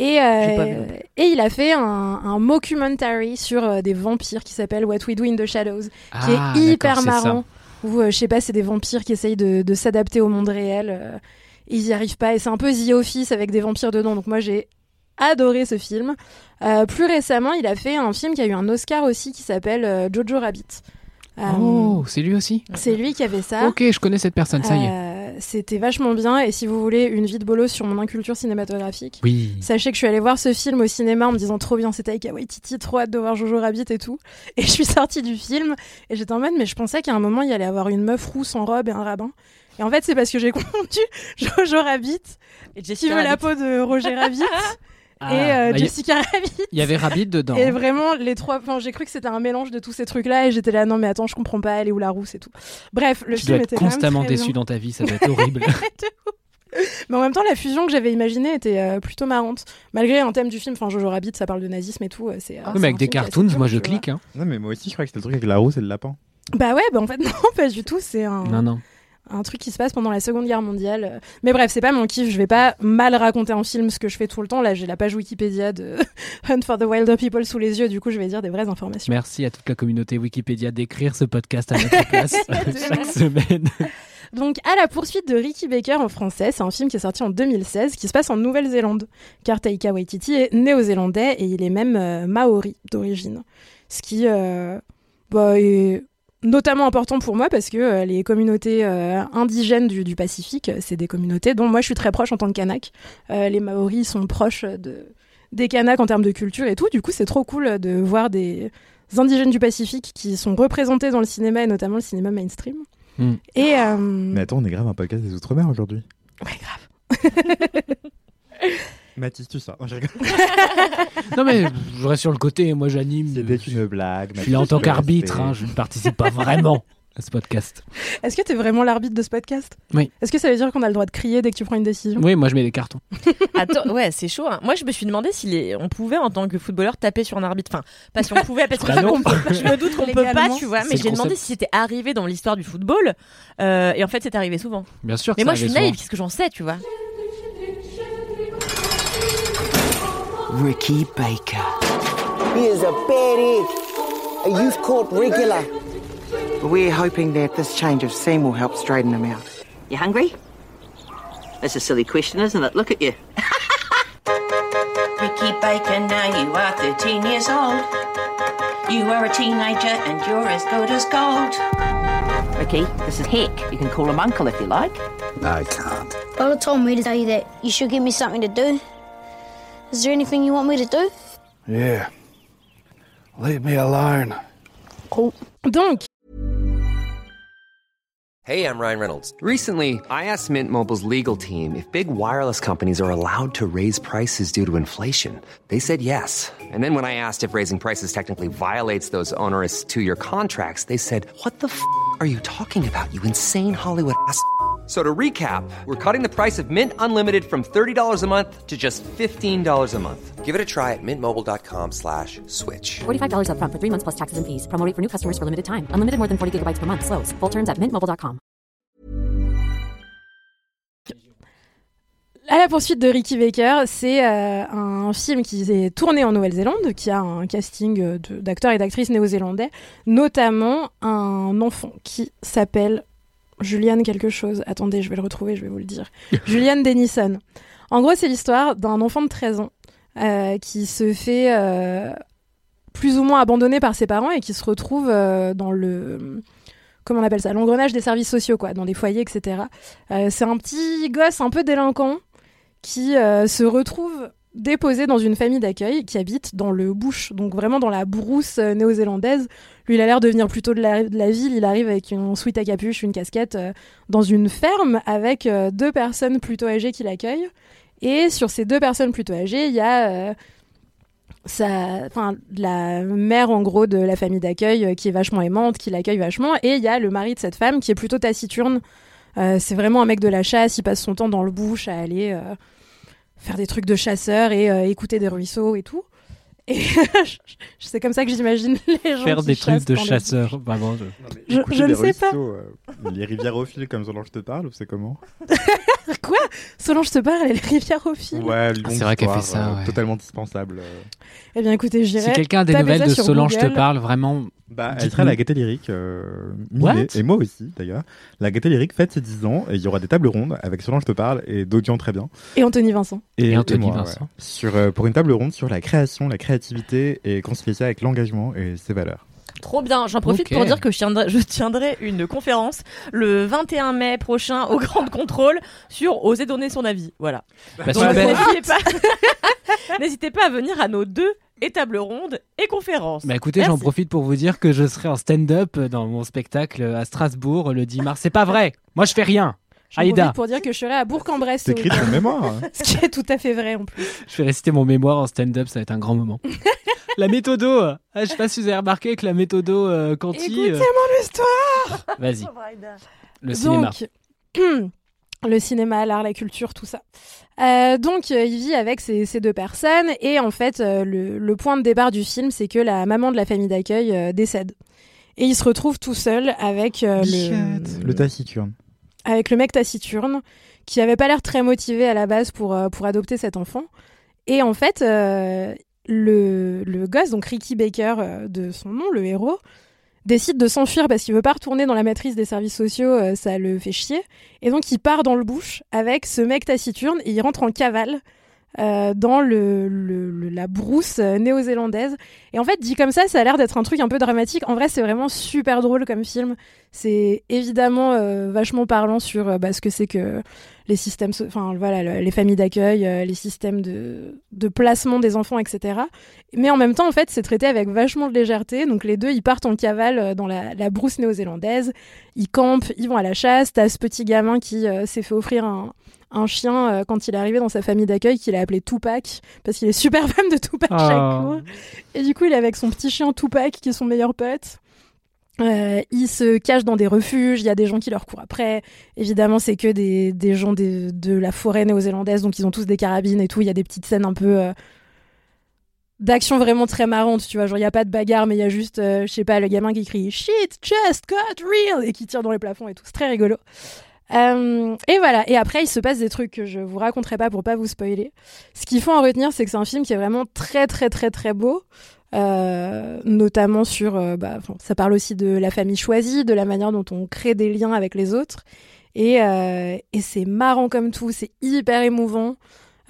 Et, euh, et il a fait un, un mockumentary sur euh, des vampires qui s'appelle What We Do in the Shadows, qui Ah, est hyper d'accord, c'est ça. Où, euh, je sais pas, c'est des vampires qui essayent de, de s'adapter au monde réel. euh, ils y arrivent pas. Et c'est un peu The Office avec des vampires dedans. Donc moi, j'ai adoré ce film. Euh, plus récemment, il a fait un film qui a eu un Oscar aussi qui s'appelle euh, Jojo Rabbit. Euh, Oh, c'est lui aussi? C'est lui qui avait ça. Ok, je connais cette personne, ça y est. C'était vachement bien. Et si vous voulez une vie de bolos sur mon inculture cinématographique, Oui. Sachez que je suis allée voir ce film au cinéma en me disant trop bien, c'était avec Waititi, trop hâte de voir Jojo Rabbit et tout. Et je suis sortie du film et j'étais en mode, mais je pensais qu'à un moment il y allait avoir une meuf rousse en robe et un rabbin. Et en fait, c'est parce que j'ai [LAUGHS] confondu Jojo Rabbit, Et qui veut la peau de Roger Rabbit [LAUGHS] Ah, et euh, bah, y- Jessica [LAUGHS] Rabbit. Il y avait Rabbit dedans. Et vraiment, les trois. Enfin, j'ai cru que c'était un mélange de tous ces trucs-là et j'étais là, non, mais attends, je comprends pas, elle est où la rousse et tout. Bref, le tu dois film être était constamment très déçu bien. dans ta vie, ça doit être horrible. [LAUGHS] Mais en même temps, la fusion que j'avais imaginée était euh, plutôt marrante. Malgré un thème du film, enfin Jojo Rabbit, ça parle de nazisme et tout. euh, C'est, Oui, c'est mais un avec des cartoons, moi je clique. Hein. Non, mais moi aussi, je crois que c'était le truc avec la rousse et le lapin. Bah ouais, bah en fait, [LAUGHS] non, pas du tout. C'est un, Non, non. Un truc qui se passe pendant la Seconde Guerre mondiale. Mais bref, c'est pas mon kiff. Je vais pas mal raconter en film ce que je fais tout le temps. Là, j'ai la page Wikipédia de [LAUGHS] Hunt for the Wilder People sous les yeux. Du coup, je vais dire des vraies informations. Merci à toute la communauté Wikipédia d'écrire ce podcast à notre [LAUGHS] place chaque semaine. Donc, à la poursuite de Ricky Baker en français, c'est un film qui est sorti en 2016, qui se passe en Nouvelle-Zélande. Car Taika Waititi est néo-zélandais et il est même euh, maori d'origine. Ce qui euh, bah, est notamment important pour moi parce que euh, les communautés euh, indigènes du, du Pacifique, euh, c'est des communautés dont moi je suis très proche en tant que Kanak. Euh, les Maoris sont proches de, des Kanaks en termes de culture et tout. Du coup, c'est trop cool de voir des indigènes du Pacifique qui sont représentés dans le cinéma et notamment le cinéma mainstream. Hmm. Et euh, Mais attends, on est grave un podcast des Outre-mer aujourd'hui. Ouais, grave. [LAUGHS] Mathis, tu ça. Non, je rigole. [LAUGHS] Non, mais je reste sur le côté. Moi, j'anime. C'était une blague. Je suis là en tant qu'arbitre. hein, je ne participe pas vraiment à ce podcast. Est-ce que tu es vraiment l'arbitre de ce podcast? Oui. Est-ce que ça veut dire qu'on a le droit de crier dès que tu prends une décision? Oui, moi, je mets des cartons. [LAUGHS] Attends, ouais, c'est chaud. hein. Moi, je me suis demandé si les... on pouvait, en tant que footballeur, taper sur un arbitre. Enfin, pas si on pouvait, parce que Bah non. on peut- je me doute qu'on peut pas, tu vois. Mais j'ai demandé si c'était arrivé dans l'histoire du football. euh, et en fait, c'est arrivé souvent. Bien sûr que Mais ça moi, je suis naïve, qu'est-ce que j'en sais, tu vois? Ricky Baker. He is a bad egg, a youth court regular. We're hoping that this change of scene will help straighten him out. You hungry? That's a silly question, isn't it? Look at you. Ricky Baker, now you are 13 years old. You are a teenager and you're as good as gold. Ricky, this is Heck. You can call him Uncle if you like. No, I can't. Lola told me to tell you that you should give me something to do. Is there anything you want me to do? Yeah. Leave me alone. Cool. Donc, Hey, I'm Ryan Reynolds. Recently, I asked Mint Mobile's legal team if big wireless companies are allowed to raise prices due to inflation. They said yes. And then when I asked if raising prices technically violates those onerous two year contracts, they said, What the f are you talking about, you insane Hollywood ass? So to recap, we're cutting the price of Mint Unlimited from $30 a month to just $15 a month. Give it a try at mintmobile.com slash switch. $45 upfront for three months plus taxes and fees. Promo for new customers for limited time. Unlimited more than 40 gigabytes per month. Slows. Full terms at mintmobile.com. à la poursuite de Ricky Baker, c'est euh, un film qui est tourné en Nouvelle-Zélande, qui a un casting euh, d'acteurs et d'actrices néo-zélandais, notamment un enfant qui s'appelle Julian quelque chose. Attendez, je vais le retrouver, je vais vous le dire. [LAUGHS] Julian Dennison. En gros, c'est l'histoire d'un enfant de 13 ans euh, qui se fait euh, plus ou moins abandonné par ses parents et qui se retrouve euh, dans le comment on appelle ça l'engrenage des services sociaux quoi dans des foyers etc c'est un petit gosse un peu délinquant qui se retrouve déposé dans une famille d'accueil qui habite dans le bush, donc vraiment dans la brousse euh, néo-zélandaise. Lui, il a l'air de venir plutôt de la, ville. Il arrive avec une sweat à capuche, une casquette, euh, dans une ferme avec euh, deux personnes plutôt âgées qui l'accueillent. Et sur ces deux personnes plutôt âgées, il y a euh, la mère en gros de la famille d'accueil qui est vachement aimante, qui l'accueille vachement, et il y a le mari de cette femme qui est plutôt taciturne. C'est vraiment un mec de la chasse, il passe son temps dans le bush à aller faire des trucs de chasseur et euh, écouter des ruisseaux et tout. Et [LAUGHS] c'est comme ça que j'imagine les gens Faire qui des trucs de dans les- chasseurs. Vraiment, je- Je, Écouter je ne sais pas. euh, les rivières au fil comme Solange te parle, ou c'est comment [LAUGHS] Quoi? Solange te parle, elle est rivière au fil? Ouais, Ah, c'est vrai qu'elle fait ça, ouais. Totalement dispensable. euh. Eh bien écoutez, j'irai. Si quelqu'un a des nouvelles de Solange te parle, vraiment. Bah, elle sera à la Gaieté Lyrique. euh, et moi aussi, d'ailleurs. La Gaieté Lyrique fête ses 10 ans et il y aura des tables rondes avec Solange te parle et gens très bien. Et Anthony Vincent. Et Anthony moi, Vincent. ouais. Sur, euh, pour une table ronde sur la création, la créativité et concilier ça avec l'engagement et ses valeurs. Trop bien. J'en profite Ok. pour dire que je tiendrai, je tiendrai une conférence le 21 mai prochain au Grand Contrôle sur oser donner son avis. Voilà. Bah, pas, [LAUGHS] n'hésitez pas à venir à nos deux et tables rondes et conférences. Bah écoutez, j'en profite pour vous dire que je serai en stand-up dans mon spectacle à Strasbourg le 10 mars. C'est pas vrai. Moi, je fais rien. Aïda, pour dire que je serai à Bourg-en-Bresse. ce T'écris ton mémoire. hein. [LAUGHS] Ce qui est tout à fait vrai en plus. je vais réciter mon mémoire en stand-up, ça va être un grand moment. [LAUGHS] la méthodo. Ah, je sais pas si vous avez remarqué que la méthodo euh, Conti. euh, Écoutez mon histoire Vas-y. Le cinéma. Donc, [CLEARS THROAT] le cinéma, l'art, la culture, tout ça. Euh, donc euh, il vit avec ces, ces, deux personnes et en fait euh, le, le, point de départ du film c'est que la maman de la famille d'accueil euh, décède. Et il se retrouve tout seul avec le le taciturne. avec le mec taciturne qui avait pas l'air très motivé à la base pour pour adopter cet enfant. Et en fait le le gosse donc Ricky Baker de son nom le héros décide de s'enfuir parce qu'il veut pas retourner dans la matrice des services sociaux, euh, ça le fait chier. Et donc il part dans le bush avec ce mec taciturne et il rentre en cavale euh, dans la brousse euh, néo-zélandaise. Et en fait, dit comme ça, ça a l'air d'être un truc un peu dramatique. En vrai, c'est vraiment super drôle comme film. C'est évidemment euh, vachement parlant sur bah, ce que c'est que les systèmes, enfin voilà, les familles d'accueil, les systèmes de, placement des enfants, etc. Mais en même temps, en fait, c'est traité avec vachement de légèreté. Donc les deux, ils partent en cavale dans la brousse néo-zélandaise. Ils campent, ils vont à la chasse. T'as ce petit gamin qui s'est fait offrir un, un chien euh, quand il est arrivé dans sa famille d'accueil qu'il a appelé Tupac parce qu'il est super [LAUGHS] fan de Tupac oh. chaque jour. Et du coup, il est avec son petit chien Tupac qui est son meilleur pote. Euh, ils se cachent dans des refuges, il y a des gens qui leur courent après. Évidemment, c'est que des, des gens des, de la forêt néo-zélandaise, donc ils ont tous des carabines et tout. Il y a des petites scènes un peu euh, d'action vraiment très marrantes, tu vois. Genre, il n'y a pas de bagarre, mais il y a juste, euh, je sais pas, le gamin qui crie Shit, just got real et qui tire dans les plafonds et tout. C'est très rigolo. Euh, et voilà. Et après, il se passe des trucs que je vous raconterai pas pour pas vous spoiler. Ce qu'il faut en retenir, c'est que c'est un film qui est vraiment très, très, très, très beau. Euh, notamment sur, euh, bah, ça parle aussi de la famille choisie, de la manière dont on crée des liens avec les autres. Et, euh, et c'est marrant comme tout, c'est hyper émouvant.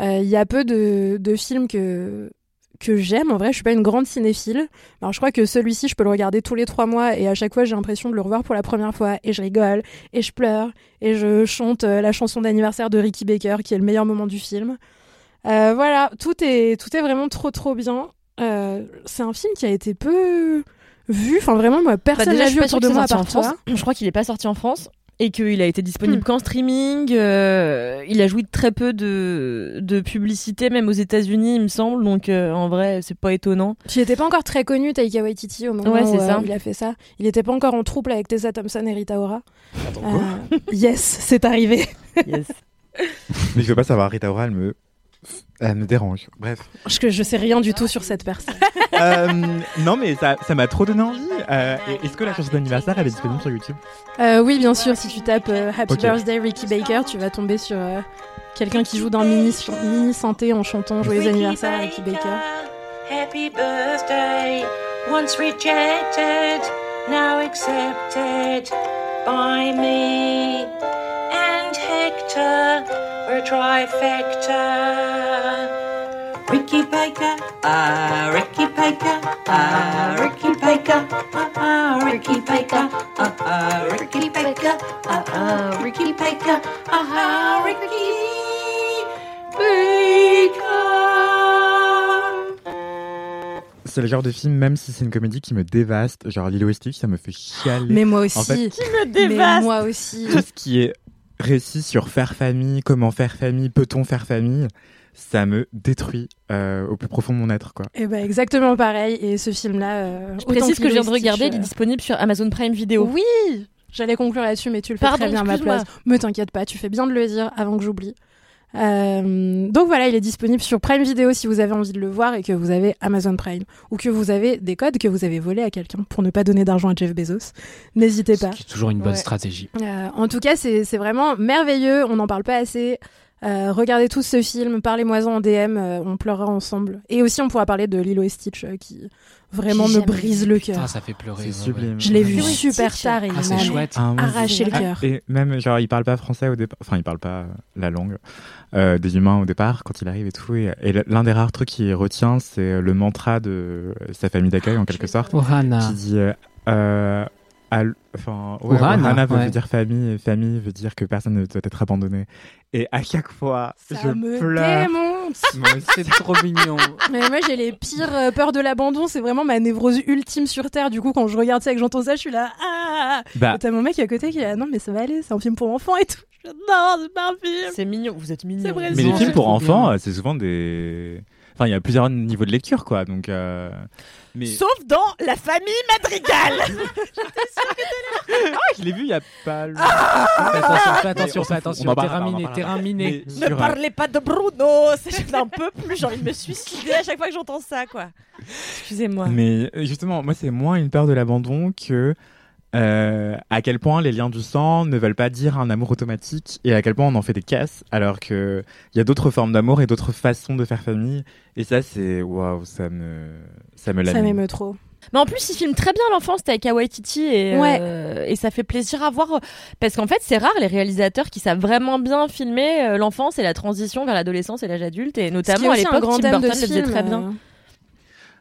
Il y a peu de, de films que que j'aime. En vrai, je suis pas une grande cinéphile. Alors, je crois que celui-ci, je peux le regarder tous les trois mois et à chaque fois, j'ai l'impression de le revoir pour la première fois et je rigole et je pleure et je chante euh, la chanson d'anniversaire de Ricky Baker qui est le meilleur moment du film. Euh, voilà, tout est, tout est vraiment trop trop bien. Euh, c'est un film qui a été peu vu. Enfin, vraiment, moi, personne bah l'a vu autour de moi à part en France. Je crois qu'il est pas sorti en France et qu'il a été disponible mmh. qu'en streaming. Euh, il a joui de très peu de, de publicité, même aux États-Unis, il me semble. Donc euh, en vrai, c'est pas étonnant. Il était pas encore très connu, Taika Waititi, au moment ouais, où, ça. Euh, il a fait ça. Il était pas encore en trouble avec Tessa Thompson et Rita Ora. Attends, quoi? Yes, c'est arrivé. yes. [LAUGHS] Mais je veux pas savoir, Rita Ora, elle me elle me dérange. Bref. Parce que je sais rien du tout sur cette personne. euh, non, mais ça, ça m'a trop donné envie. Euh, Est-ce que la chanson d'anniversaire, elle est disponible sur YouTube? Euh, Oui, bien sûr. Si tu tapes euh, Happy Ok. Birthday Ricky Baker, tu vas tomber sur euh, quelqu'un qui joue dans Mini, mini Santé en chantant Joyeux Ricky anniversaire à Ricky Baker. Happy birthday, once rejected, now accepted by me and Hector. We're a trifecta. Ricky Baker, ah, Ricky Baker, ah, Ricky Baker, ah, ah, Ricky Baker, ah, ah, Ricky Baker, ah, ah, Ricky Baker, ah, ah, Ricky Baker. C'est le genre de film, même si c'est une comédie qui me dévaste, genre Lilo et Stitch, ça me fait chialer. Mais moi aussi. En fait, me Mais moi aussi. tout ce qui est récit sur faire famille, comment faire famille, peut-on faire famille, ça me détruit euh, au plus profond de mon être, quoi. Et ben exactement pareil. Et ce film-là, euh, Je précise que je viens de regarder, il est disponible sur Amazon Prime Video. Oui, j'allais conclure là-dessus, mais tu le fais Pardon, très bien à ma place. Me t'inquiète pas, tu fais bien de le dire avant que j'oublie. Euh, donc voilà, il est disponible sur Prime Video si vous avez envie de le voir et que vous avez Amazon Prime ou que vous avez des codes que vous avez volés à quelqu'un pour ne pas donner d'argent à Jeff Bezos. N'hésitez pas. C'est toujours une bonne Ouais. stratégie. Euh, en tout cas, c'est c'est vraiment merveilleux. On n'en parle pas assez. Euh, regardez tous ce film, parlez-moi en DM, euh, on pleurera ensemble. Et aussi, on pourra parler de Lilo et Stitch euh, qui vraiment me brise le cœur. Ça fait pleurer. C'est ouais, sublime. ouais. Je l'ai vu Lilo et super Stitch. tard et Ah, il c'est m'a chouette. Ah, arraché le cœur. Ah, et même, genre, il parle pas français au départ, enfin, il parle pas la langue euh, des humains au départ quand il arrive et tout. Et, et l'un des rares trucs qu'il retient, c'est le mantra de sa famille d'accueil en quelque sorte, Ohana. qui dit. Al- Enfin, ouais, Ohana veut ouais. dire famille, et famille veut dire que personne ne doit être abandonné. Et à chaque fois, Ça je me pleure. [LAUGHS] C'est trop mignon. Mais moi, j'ai les pires euh, peurs de l'abandon. C'est vraiment ma névrose ultime sur Terre. Du coup, quand je regarde ça et que j'entends ça, je suis là. Ah Bah, T'as mon mec à côté qui est là. Non, mais ça va aller. C'est un film pour enfants et tout. [LAUGHS] Non, c'est pas un film. C'est mignon, vous êtes mignon. Mais les films pour enfants, euh, c'est souvent des. Enfin, il y a plusieurs niveaux de lecture, quoi. Donc, euh, mais Sauf dans La famille Madrigal [LAUGHS] [LAUGHS] Ah, Je l'ai vu il y a pas longtemps. Fais attention, fais attention, fais attention. Terrain miné, terrain miné. Mais Ne sur, euh, parlez pas de Bruno C'est un peu plus, j'ai envie de me suicider à chaque fois que j'entends ça, quoi. Excusez-moi. Mais euh, justement, moi, c'est moins une peur de l'abandon que euh, à quel point les liens du sang ne veulent pas dire un amour automatique et à quel point on en fait des casses, alors que il y a d'autres formes d'amour et d'autres façons de faire famille. Et ça, c'est waouh, ça me, ça me Ça m'émeut trop. Mais en plus, il filme très bien l'enfance avec Waititi et, Ouais. euh, et ça fait plaisir à voir. Parce qu'en fait, c'est rare les réalisateurs qui savent vraiment bien filmer euh, l'enfance et la transition vers l'adolescence et l'âge adulte. Et notamment à aussi un l'époque, grand Tim Burton le faisait film, très bien.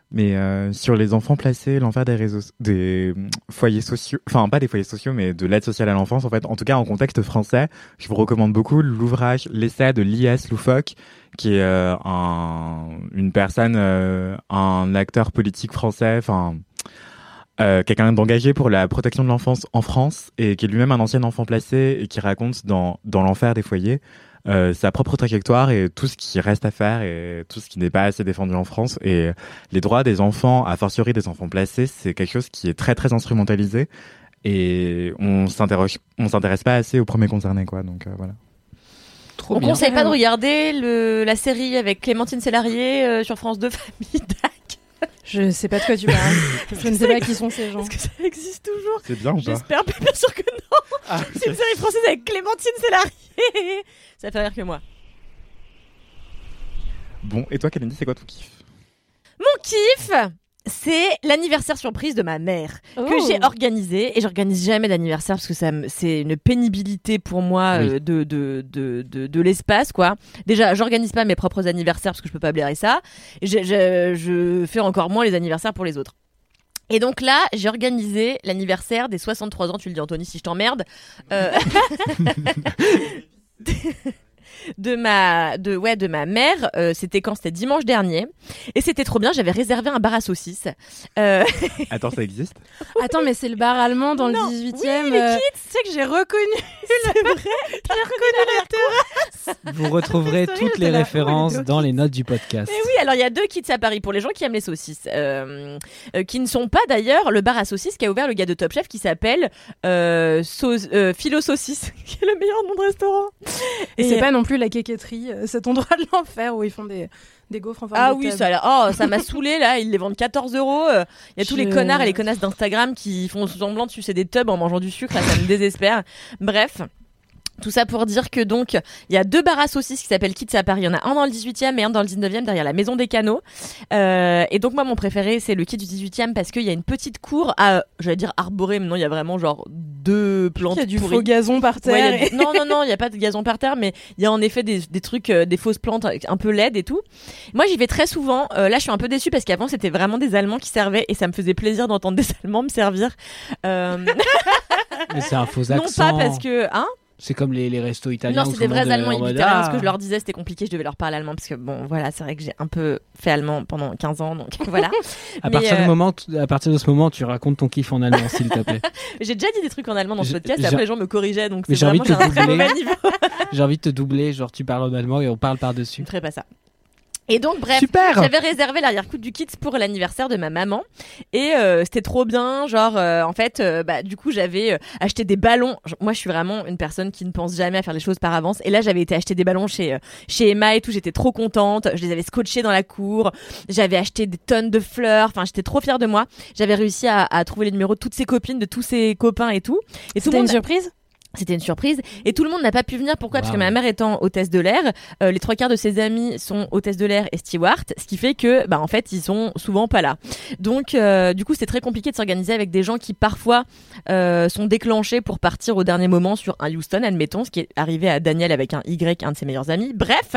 Mais euh, sur les enfants placés, l'enfer des réseaux, des mm, foyers sociaux, enfin pas des foyers sociaux, mais de l'aide sociale à l'enfance, en fait, en tout cas en contexte français, je vous recommande beaucoup l'ouvrage L'essai de L.I.S. Loufoque, qui est euh, un, une personne, euh, un acteur politique français, enfin quelqu'un d'engagé pour la protection de l'enfance en France et qui est lui-même un ancien enfant placé et qui raconte dans, dans l'enfer des foyers euh, sa propre trajectoire et tout ce qui reste à faire et tout ce qui n'est pas assez défendu en France. Et les droits des enfants, a fortiori des enfants placés, c'est quelque chose qui est très très instrumentalisé et on s'interroge, on s'intéresse pas assez aux premiers concernés quoi. Donc euh, voilà. Trop On bien. conseille pas de regarder le, la série avec Clémentine Sélarié euh, sur France 2 [LAUGHS] Famille. Je sais pas de quoi tu parles. [LAUGHS] Je ne sais pas qui sont ces gens. Est-ce que ça existe toujours C'est bien ou pas J'espère, mais bien sûr que non. Ah, C'est une série française avec Clémentine Sélarié. ça fait rire que moi. Bon, et toi Kalindi, c'est quoi ton kiff? Mon kiff, c'est l'anniversaire surprise de ma mère que Oh. j'ai organisé et j'organise jamais d'anniversaire parce que ça c'est une pénibilité pour moi Oui. euh, de de de de, de l'espace quoi. Déjà, j'organise pas mes propres anniversaires parce que je peux pas blairer ça. Je, je fais encore moins les anniversaires pour les autres. Et donc là, j'ai organisé l'anniversaire des 63 ans, tu le dis Anthony si je t'emmerde, euh, [LAUGHS] [LAUGHS] de ma de ouais de ma mère. Euh, c'était quand C'était dimanche dernier et c'était trop bien. J'avais réservé un bar à saucisses. Euh, [LAUGHS] Attends, ça existe? Attends, mais c'est le bar allemand dans Non. le 18 Oui, les Tu sais que j'ai reconnu. [LAUGHS] c'est vrai. J'ai reconnu la terrasse. Vous retrouverez Story, toutes les références dans les notes du podcast. Mais oui, alors il y a deux kits à Paris pour les gens qui aiment les saucisses, euh, euh, qui ne sont pas d'ailleurs le bar à saucisses qu'a ouvert le gars de Top Chef qui s'appelle euh, Sauce- euh, Philo Saucisse, [LAUGHS] qui est le meilleur nom de restaurant. Et c'est pas non plus la quéquetterie, euh, cet endroit de l'enfer où ils font des, des gaufres en forme Ah de oui, ça, oh, ça m'a saoulé là. Ils les vendent 14 euros. Euh, Il y a tous les connards et les connasses d'Instagram qui font semblant de sucer des tubs en mangeant du sucre. Là, ça me désespère. Bref. Tout ça pour dire que donc il y a deux bars à saucisses qui s'appellent Kids à Paris. Il y en a un dans le 18e et un dans le 19e derrière la maison des canaux. Euh, et donc moi mon préféré c'est le Kid du 18e parce qu'il y a une petite cour à j'allais dire arborée mais non il y a vraiment genre deux plantes Il y a du pourries. faux gazon par terre. a Non, non, non, il n'y a pas de gazon par terre, mais il y a en effet des, des trucs, euh, des fausses plantes un peu laides et tout. Moi, j'y vais très souvent. Euh, là, je suis un peu déçue parce qu'avant, c'était vraiment des Allemands qui servaient et ça me faisait plaisir d'entendre des [LAUGHS] Allemands me servir. Euh, Mais c'est un faux [LAUGHS] non accent. pas parce que... Hein? C'est comme les, les restos italiens. non, c'est des vrais Allemands, vitaient rien. Ce ah. que je leur disais, c'était compliqué, je devais leur parler allemand parce que bon, voilà, c'est vrai que j'ai un peu fait allemand pendant 15 ans, donc [LAUGHS] voilà. [LAUGHS] À partir, euh, du moment, à partir de ce moment, tu racontes ton kiff en allemand, s'il te plaît. [LAUGHS] J'ai déjà dit des trucs en allemand dans ce podcast, et après les gens me corrigeaient, donc c'est j'ai envie vraiment de te un très doubler. mauvais niveau. J'ai envie de te doubler, genre tu parles en allemand et on parle Je par-dessus. ne ferai pas ça. Et donc bref, Super j'avais réservé l'arrière-coup du kit pour l'anniversaire de ma maman et euh, c'était trop bien. Genre euh, en fait, euh, bah du coup j'avais euh, acheté des ballons. Genre, Moi je suis vraiment une personne qui ne pense jamais à faire les choses par avance. Et là j'avais été acheter des ballons chez euh, chez Emma et tout. J'étais trop contente. Je les avais scotchés dans la cour. J'avais acheté des tonnes de fleurs. Enfin j'étais trop fière de moi. J'avais réussi à, à trouver les numéros de toutes ses copines, de tous ses copains et tout. Et tout le C'était une surprise? C'était une surprise et tout le monde n'a pas pu venir. Pourquoi? Parce que ma mère étant hôtesse de l'air, euh, les trois quarts de ses amis sont hôtesse de l'air et steward, ce qui fait que, bah en fait, ils sont souvent pas là. Donc, euh, du coup, c'est très compliqué de s'organiser avec des gens qui parfois euh, sont déclenchés pour partir au dernier moment sur un Houston, admettons, ce qui est arrivé à Daniel avec un Y, un de ses meilleurs amis. Bref,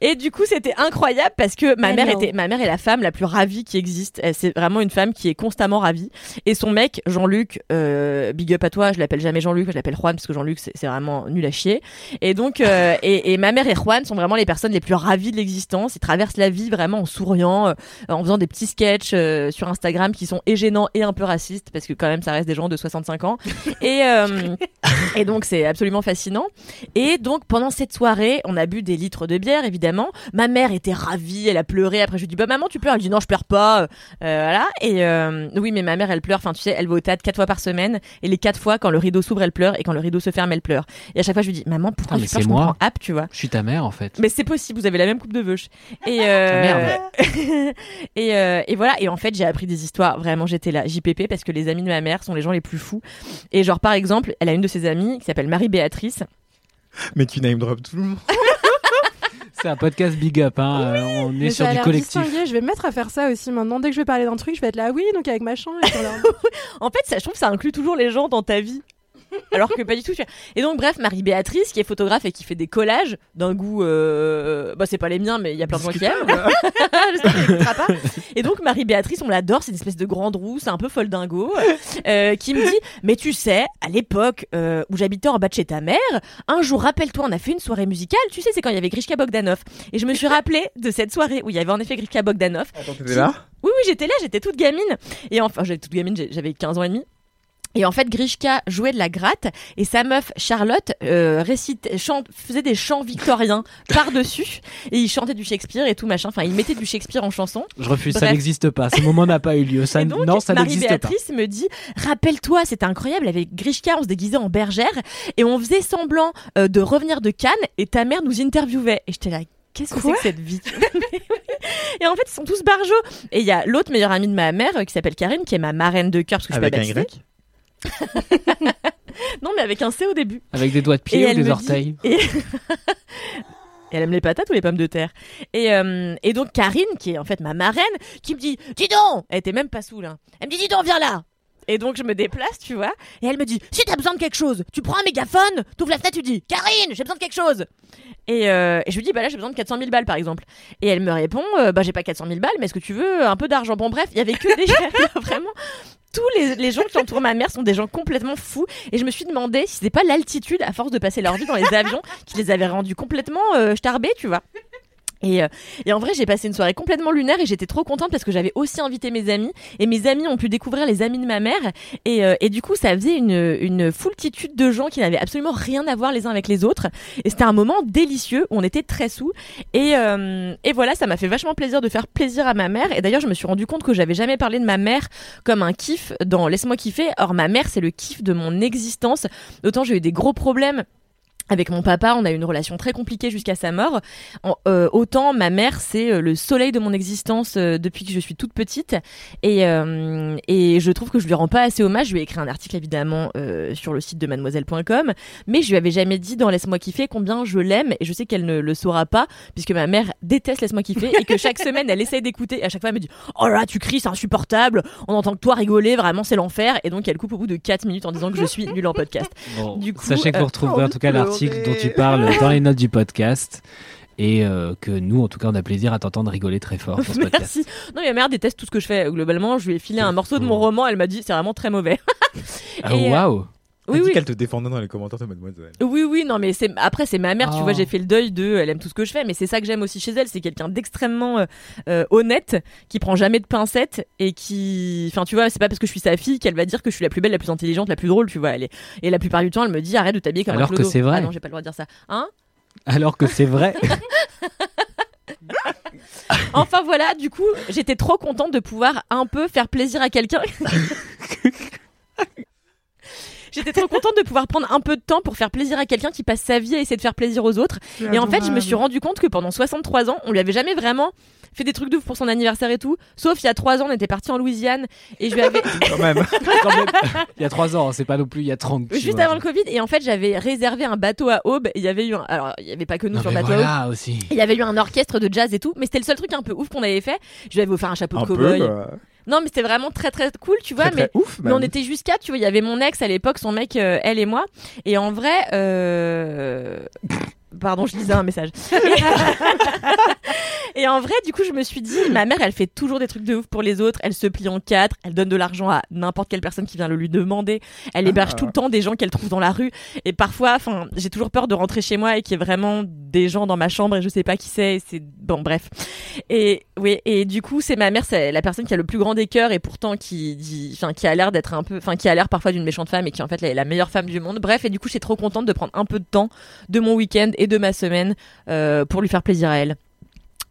et du coup, c'était incroyable parce que ma mère était, ma mère est la femme la plus ravie qui existe. C'est vraiment une femme qui est constamment ravie. Et son mec, Jean-Luc, euh, big up à toi, je l'appelle jamais Jean-Luc, je l'appelle Juan parce que Jean-Luc c'est vraiment nul à chier. Et donc, euh, et, ma mère et Juan sont vraiment les personnes les plus ravies de l'existence. Ils traversent la vie vraiment en souriant, euh, en faisant des petits sketchs euh, sur Instagram qui sont et gênants et un peu racistes, parce que quand même ça reste des gens de 65 ans. Et, donc c'est absolument fascinant. Et donc pendant cette soirée, on a bu des litres de bière évidemment. Ma mère était ravie, elle a pleuré. Après je lui dis bah maman tu pleures. Elle dit non je pleure pas. Voilà. Et oui mais ma mère elle pleure. Enfin tu sais elle va au théâtre quatre fois par semaine et les quatre fois quand le rideau s'ouvre elle pleure et quand le rideau se ferme elle pleure. Et à chaque fois je lui dis maman pourquoi Ah, mais tu pleures c'est Je moi. comprends app tu vois. Je suis ta mère en fait. Mais c'est possible, vous avez la même coupe de veuche. Et, euh, [LAUGHS] et, euh, et voilà, et en fait, j'ai appris des histoires. Vraiment, j'étais là, JPP, parce que les amis de ma mère sont les gens les plus fous. Et genre, par exemple, elle a une de ses amies qui s'appelle Marie-Béatrice. Mais tu name drop tout le monde. [LAUGHS] C'est un podcast big up, hein. euh, on est sur du collectif. distingué. Je vais me mettre à faire ça aussi maintenant. Dès que je vais parler d'un truc, je vais être là, oui, donc avec machin. Et [LAUGHS] En fait, ça, je trouve que ça inclut toujours les gens dans ta vie. Alors que pas du tout. Et donc, bref, Marie-Béatrice, qui est photographe et qui fait des collages d'un goût. Euh... Bah, c'est pas les miens, mais il y a plein de gens qui aiment. [LAUGHS] J'espère pas. Et donc, Marie-Béatrice, on l'adore, c'est une espèce de grande roue, c'est un peu folle dingo, euh, qui me dit Mais tu sais, à l'époque euh, où j'habitais en bas de chez ta mère, un jour, rappelle-toi, on a fait une soirée musicale, tu sais, c'est quand il y avait Grishka Bogdanov. Et je me suis rappelé de cette soirée où il y avait en effet Grishka Bogdanov. t'étais là? Oui, oui, j'étais là, j'étais toute gamine. Et enfin, j'étais toute gamine, j'avais 15 ans et demi. Et en fait, Grishka jouait de la gratte et sa meuf Charlotte euh, récitait, chante, faisait des chants victoriens [LAUGHS] par-dessus et il chantait du Shakespeare et tout machin. Enfin, il mettait du Shakespeare en chanson. Je refuse, ça n'existe pas. Ce moment n'a pas eu lieu. Ça, Et donc, non, ça n'existe pas. Marie-Béatrice me dit Rappelle-toi, c'était incroyable. Avec Grishka, on se déguisait en bergère et on faisait semblant euh, de revenir de Cannes et ta mère nous interviewait. Et j'étais là. Qu'est-ce que c'est que cette vie [LAUGHS] Et en fait, ils sont tous barjots. Et il y a l'autre meilleure amie de ma mère euh, qui s'appelle Karine, qui est ma marraine de cœur parce que je suis Avec pas un baptisée. Y [LAUGHS] Non, mais avec un C au début. Avec des doigts de Et pied ou des orteils. dit- [LAUGHS] Et... Elle aime les patates ou les pommes de terre. Et, euh, et donc Karine, qui est en fait ma marraine, qui me dit Dis donc Elle était même pas saoule. Hein. Elle me dit Dis donc, viens là Et donc je me déplace, tu vois. Et elle me dit Si t'as besoin de quelque chose, tu prends un mégaphone, t'ouvres la fenêtre, tu dis Karine, j'ai besoin de quelque chose et, euh, et je lui dis Bah là, j'ai besoin de 400 000 balles par exemple. Et elle me répond euh, Bah j'ai pas 400 000 balles, mais est-ce que tu veux un peu d'argent? Bon, bref, il y avait que des [LAUGHS] vraiment tous les, gens qui entourent ma mère sont des gens complètement fous. Et je me suis demandé si c'était pas l'altitude, à force de passer leur vie dans les avions, qui les avait rendus complètement euh, starbés, tu vois. Et, euh, et en vrai, j'ai passé une soirée complètement lunaire et j'étais trop contente parce que j'avais aussi invité mes amis. Et mes amis ont pu découvrir les amis de ma mère. Et, euh, et du coup, ça faisait une, une foultitude de gens qui n'avaient absolument rien à voir les uns avec les autres. Et c'était un moment délicieux où on était très sous. Et, euh, et voilà, ça m'a fait vachement plaisir de faire plaisir à ma mère. Et d'ailleurs, je me suis rendu compte que j'avais jamais parlé de ma mère comme un kiff dans Laisse-moi kiffer. Or, ma mère, c'est le kiff de mon existence. Autant j'ai eu des gros problèmes avec mon papa, on a eu une relation très compliquée jusqu'à sa mort. En- euh, autant ma mère, c'est euh, le soleil de mon existence euh, depuis que je suis toute petite. Et, euh, et je trouve que je lui rends pas assez hommage. Je lui ai écrit un article évidemment sur le site de mademoiselle.com, mais je lui avais jamais dit dans Laisse-moi kiffer combien je l'aime. Et je sais qu'elle ne le saura pas, puisque ma mère déteste Laisse-moi kiffer et que chaque [LAUGHS] semaine elle essaye d'écouter. Et à chaque fois elle me dit Oh là, tu cries, c'est insupportable. On entend que toi rigoler, vraiment c'est l'enfer. Et donc elle coupe au bout de 4 minutes en disant que je suis nulle en podcast. Bon, Du coup, Sachez que vous retrouverez en tout cas [LAUGHS] pleurer. Dont tu parles dans les notes du [LAUGHS] podcast. Et euh, que nous, en tout cas, on a plaisir à t'entendre rigoler très fort dans ce podcast. Merci. Non, mais ma mère déteste tout ce que je fais. Globalement, je lui ai filé un morceau de mon roman. Elle m'a dit c'est vraiment très mauvais. [LAUGHS] Ah, euh, waouh! Oui, dit oui. qu'elle te défendait dans les commentaires de Mademoiselle. Oui, oui, non, mais c'est après c'est ma mère, tu vois, j'ai fait le deuil de, elle aime tout ce que je fais, mais c'est ça que j'aime aussi chez elle, c'est quelqu'un d'extrêmement euh, euh, honnête, qui prend jamais de pincettes et qui, enfin, tu vois, c'est pas parce que je suis sa fille qu'elle va dire que je suis la plus belle, la plus intelligente, la plus drôle, tu vois. Elle est... et la plupart du temps, elle me dit arrête de t'habiller comme Alors un que c'est vrai. Ah non, j'ai pas le droit de dire ça. Hein? Alors que c'est vrai. [LAUGHS] [LAUGHS] Enfin voilà, du coup, j'étais trop contente de pouvoir un peu faire plaisir à quelqu'un. [LAUGHS] J'étais trop contente de pouvoir prendre un peu de temps pour faire plaisir à quelqu'un qui passe sa vie à essayer de faire plaisir aux autres. Et en fait, je me suis rendu compte que pendant 63 ans, on lui avait jamais vraiment fait des trucs de ouf pour son anniversaire et tout. Sauf il y a 3 ans, on était parti en Louisiane et je lui avais [LAUGHS] Quand même. [LAUGHS] Quand même. Il y a trois ans, c'est pas non plus il y a 30. tu juste vois. avant le Covid et en fait, j'avais réservé un bateau à Aube. Et Il y avait eu un... alors il y avait pas que nous Non, sur le bateau à Aube. voilà aussi. Il y avait eu un orchestre de jazz et tout, mais c'était le seul truc un peu ouf qu'on avait fait. Je lui avais offert un chapeau Un de peu. cow-boy. Non, mais c'était vraiment très très cool, tu vois. Très, très mais ouf, mais on était quatre, tu vois. Il y avait mon ex à l'époque, son mec, euh, elle et moi. Et en vrai, euh... Pardon, je lisais un message. [LAUGHS] Et en vrai, du coup, je me suis dit, ma mère, elle fait toujours des trucs de ouf pour les autres. Elle se plie en quatre. Elle donne de l'argent à n'importe quelle personne qui vient le lui demander. Elle héberge Ah. tout le temps des gens qu'elle trouve dans la rue. Et parfois, enfin, j'ai toujours peur de rentrer chez moi et qu'il y ait vraiment des gens dans ma chambre et je sais pas qui c'est. C'est bon, bref. Et oui, et du coup, c'est ma mère, c'est la personne qui a le plus grand des cœurs et pourtant qui, dit- enfin, qui a l'air d'être un peu, enfin, qui a l'air parfois d'une méchante femme et qui en fait est la meilleure femme du monde. Bref, et du coup, je suis trop contente de prendre un peu de temps de mon week-end et de ma semaine euh, pour lui faire plaisir à elle.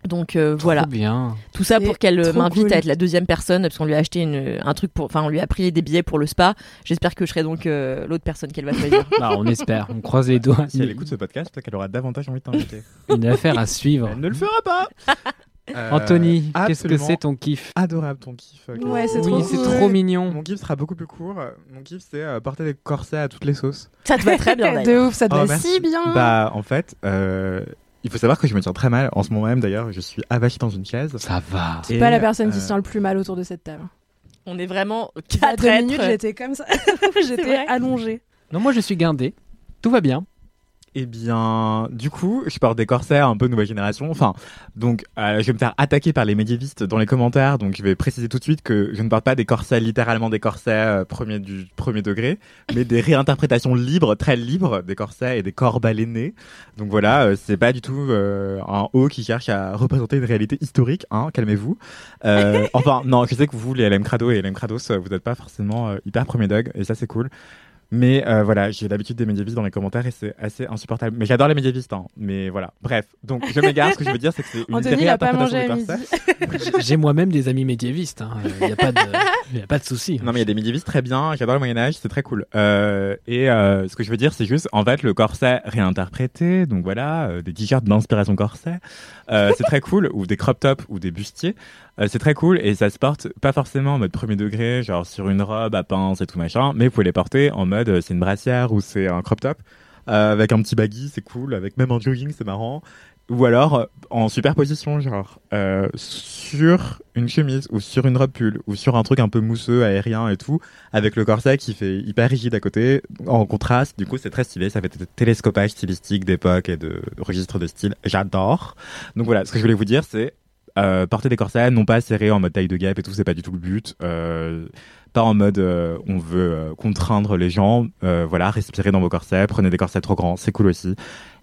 Donc euh, voilà. bien. Tout ça pour qu'elle euh, m'invite cool. à être la deuxième personne parce qu'on lui a acheté une, un truc pour, enfin, on lui a pris des billets pour le spa. J'espère que je serai donc euh, l'autre personne qu'elle va choisir. [LAUGHS] Bah, on espère, on croise les doigts. Si elle écoute ce podcast, peut-être qu'elle aura davantage envie de t'inviter. Une affaire à suivre. Elle ne le fera pas [LAUGHS] Euh, Anthony, qu'est-ce que c'est ton kiff Adorable ton kiff. euh, Ouais, c'est Oui, trop c'est cool. trop mignon. Mon kiff sera beaucoup plus court. Mon kiff, c'est euh, porter des corsets à toutes les sauces. Ça te va très bien. [LAUGHS] De ouf, ça te Oh, va merci. si bien. Bah, en fait, euh, il faut savoir que je me tiens très mal. En ce moment même, d'ailleurs, je suis avachi dans une chaise. Ça va. C'est pas la personne qui se tient le plus mal autour de cette table. On est vraiment quatre minutes, j'étais comme ça. [LAUGHS] [LAUGHS] j'étais allongée. Non, moi je suis guindé. Tout va bien. Eh bien, du coup, je porte des corsets un peu nouvelle génération. Enfin, donc, euh, je vais me faire attaquer par les médiévistes dans les commentaires. Donc, je vais préciser tout de suite que je ne porte pas des corsets littéralement des corsets euh, premier du premier degré, mais des réinterprétations libres, très libres des corsets et des corps balénés. Donc voilà, euh, c'est pas du tout euh, un haut qui cherche à représenter une réalité historique. Hein, calmez-vous. Euh, [LAUGHS] enfin, non, je sais que vous, les LM Crado et LM Crados, euh, vous n'êtes pas forcément euh, hyper premier dog, et ça c'est cool. Mais euh, voilà, j'ai l'habitude des médiévistes dans les commentaires et c'est assez insupportable. Mais j'adore les médiévistes, hein. Mais voilà. Bref, donc je m'égare. Ce que je veux dire, c'est que c'est [LAUGHS] une Anthony, il a pas mangé à midi. [LAUGHS] J'ai moi-même des amis médiévistes. Il n'y a pas de, y a pas de souci. Non, mais il y a des médiévistes très bien. J'adore le Moyen Âge, c'est très cool. Euh, et euh, ce que je veux dire, c'est juste, en fait, le corset réinterprété. Donc voilà, euh, des t-shirts d'inspiration corset, euh, c'est très cool. Ou des crop tops ou des bustiers, euh, c'est très cool. Et ça se porte pas forcément en mode premier degré, genre sur une robe à pince et tout machin, mais vous pouvez les porter en mode euh, c'est une brassière ou c'est un crop top. Euh, avec un petit baggy, c'est cool. Avec même un jogging, c'est marrant. Ou alors en superposition, genre sur une chemise ou sur une robe pull ou sur un truc un peu mousseux, aérien et tout, avec le corset qui fait hyper rigide à côté, en contraste. Du coup, c'est très stylé. Ça fait des télescopages stylistiques d'époque et de registres de style. J'adore. Donc voilà, ce que je voulais vous dire, c'est euh, porter des corsets, non pas serrés en mode taille de guêpe et tout, c'est pas du tout le but. Euh, pas en mode euh, on veut euh, contraindre les gens. Euh, voilà, respirez dans vos corsets, prenez des corsets trop grands, c'est cool aussi.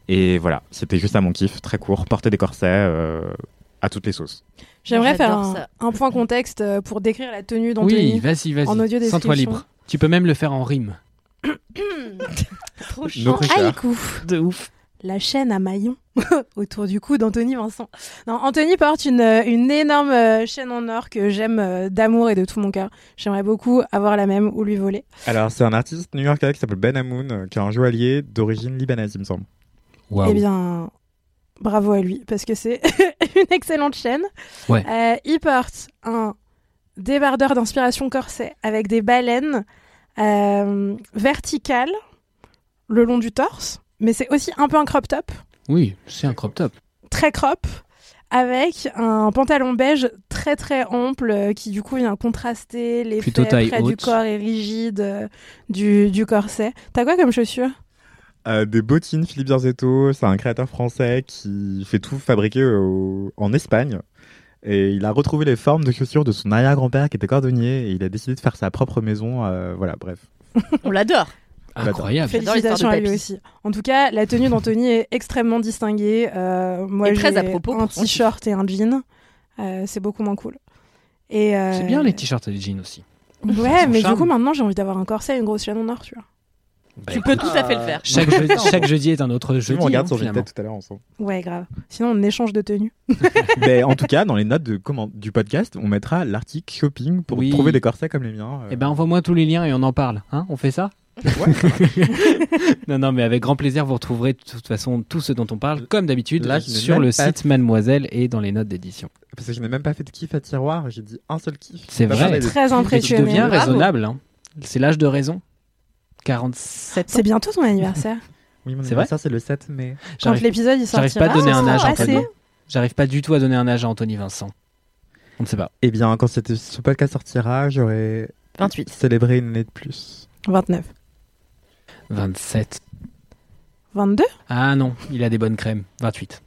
Et voilà, c'était juste ça mon kiff, très court. Porter des corsets euh, à toutes les sauces. J'aimerais faire un, point contexte pour décrire la tenue d'Anthony. Oui, vas-y, vas-y. En audio Sens-toi description. libre. Tu peux même le faire en rime. [COUGHS] Trop chiant. Haïku. De ouf. La chaîne à maillon [LAUGHS] autour du cou d'Anthony Vincent. Non, Anthony porte une, euh, une énorme euh, chaîne en or que j'aime euh, d'amour et de tout mon cœur. J'aimerais beaucoup avoir la même ou lui voler. Alors, c'est un artiste new-yorkais qui s'appelle Ben Amoun, euh, qui est un joaillier d'origine libanaise, il me semble. Waouh. Eh bien, bravo à lui, parce que c'est [LAUGHS] une excellente chaîne. Ouais. Euh, il porte un débardeur d'inspiration corset avec des baleines euh, verticales le long du torse, mais c'est aussi un peu un crop top, Oui, c'est un crop top. très crop, avec un pantalon beige très très ample euh, qui du coup vient contraster l'effet Plutôt près du corps et rigide euh, du, du corset. T'as quoi comme chaussures? Euh, des bottines, Philippe Zorzetto, c'est un créateur français qui fait tout fabriquer au- en Espagne. Et il a retrouvé les formes de chaussures de son arrière-grand-père qui était cordonnier et il a décidé de faire sa propre maison. euh, voilà, bref. [LAUGHS] On l'adore. Incroyable. Félicitations à lui aussi. En tout cas, la tenue d'Anthony est extrêmement distinguée. Euh, moi, Et très à propos un t-shirt et un jean. Euh, c'est beaucoup moins cool. Et euh, C'est bien les t-shirts et les jeans aussi. Ouais, mais charme. du coup, maintenant, j'ai envie d'avoir un corset et une grosse chaîne en or, tu vois. Tu peux tout à fait le faire. Chaque, jeudi, [LAUGHS] chaque jeudi est un autre Je jeudi. me regarde hein, sur tout à l'heure ensemble. Ouais, grave. Sinon, on échange de tenues. [LAUGHS] Mais en tout cas, dans les notes de, comment, du podcast, on mettra l'article shopping pour Oui. trouver des corsets comme les miens. euh. Eh ben, envoie-moi tous les liens et on en parle. Hein on fait ça? [LAUGHS] Non, non, mais avec grand plaisir, vous retrouverez de toute façon tout ce dont on parle, comme d'habitude, sur le site Mademoiselle et dans les notes d'édition. Parce que je n'ai même pas fait de kiff à tiroir, j'ai dit un seul kiff. C'est vrai. Très. Et tu deviens Bravo. raisonnable. Hein. C'est l'âge de raison. 47 ans. C'est bientôt ton anniversaire. Oui, mon C'est vrai anniversaire, c'est le 7 mai. Quand J'arrive- l'épisode il J'arrive sortira, pas à donner un sera âge à passé. Anthony. J'arrive pas du tout à donner un âge à Anthony Vincent. On ne sait pas. Eh bien, quand ce podcast sortira, j'aurai 28. célébré une année de plus. 29. 27. 22 Ah non, il a des bonnes crèmes. 28.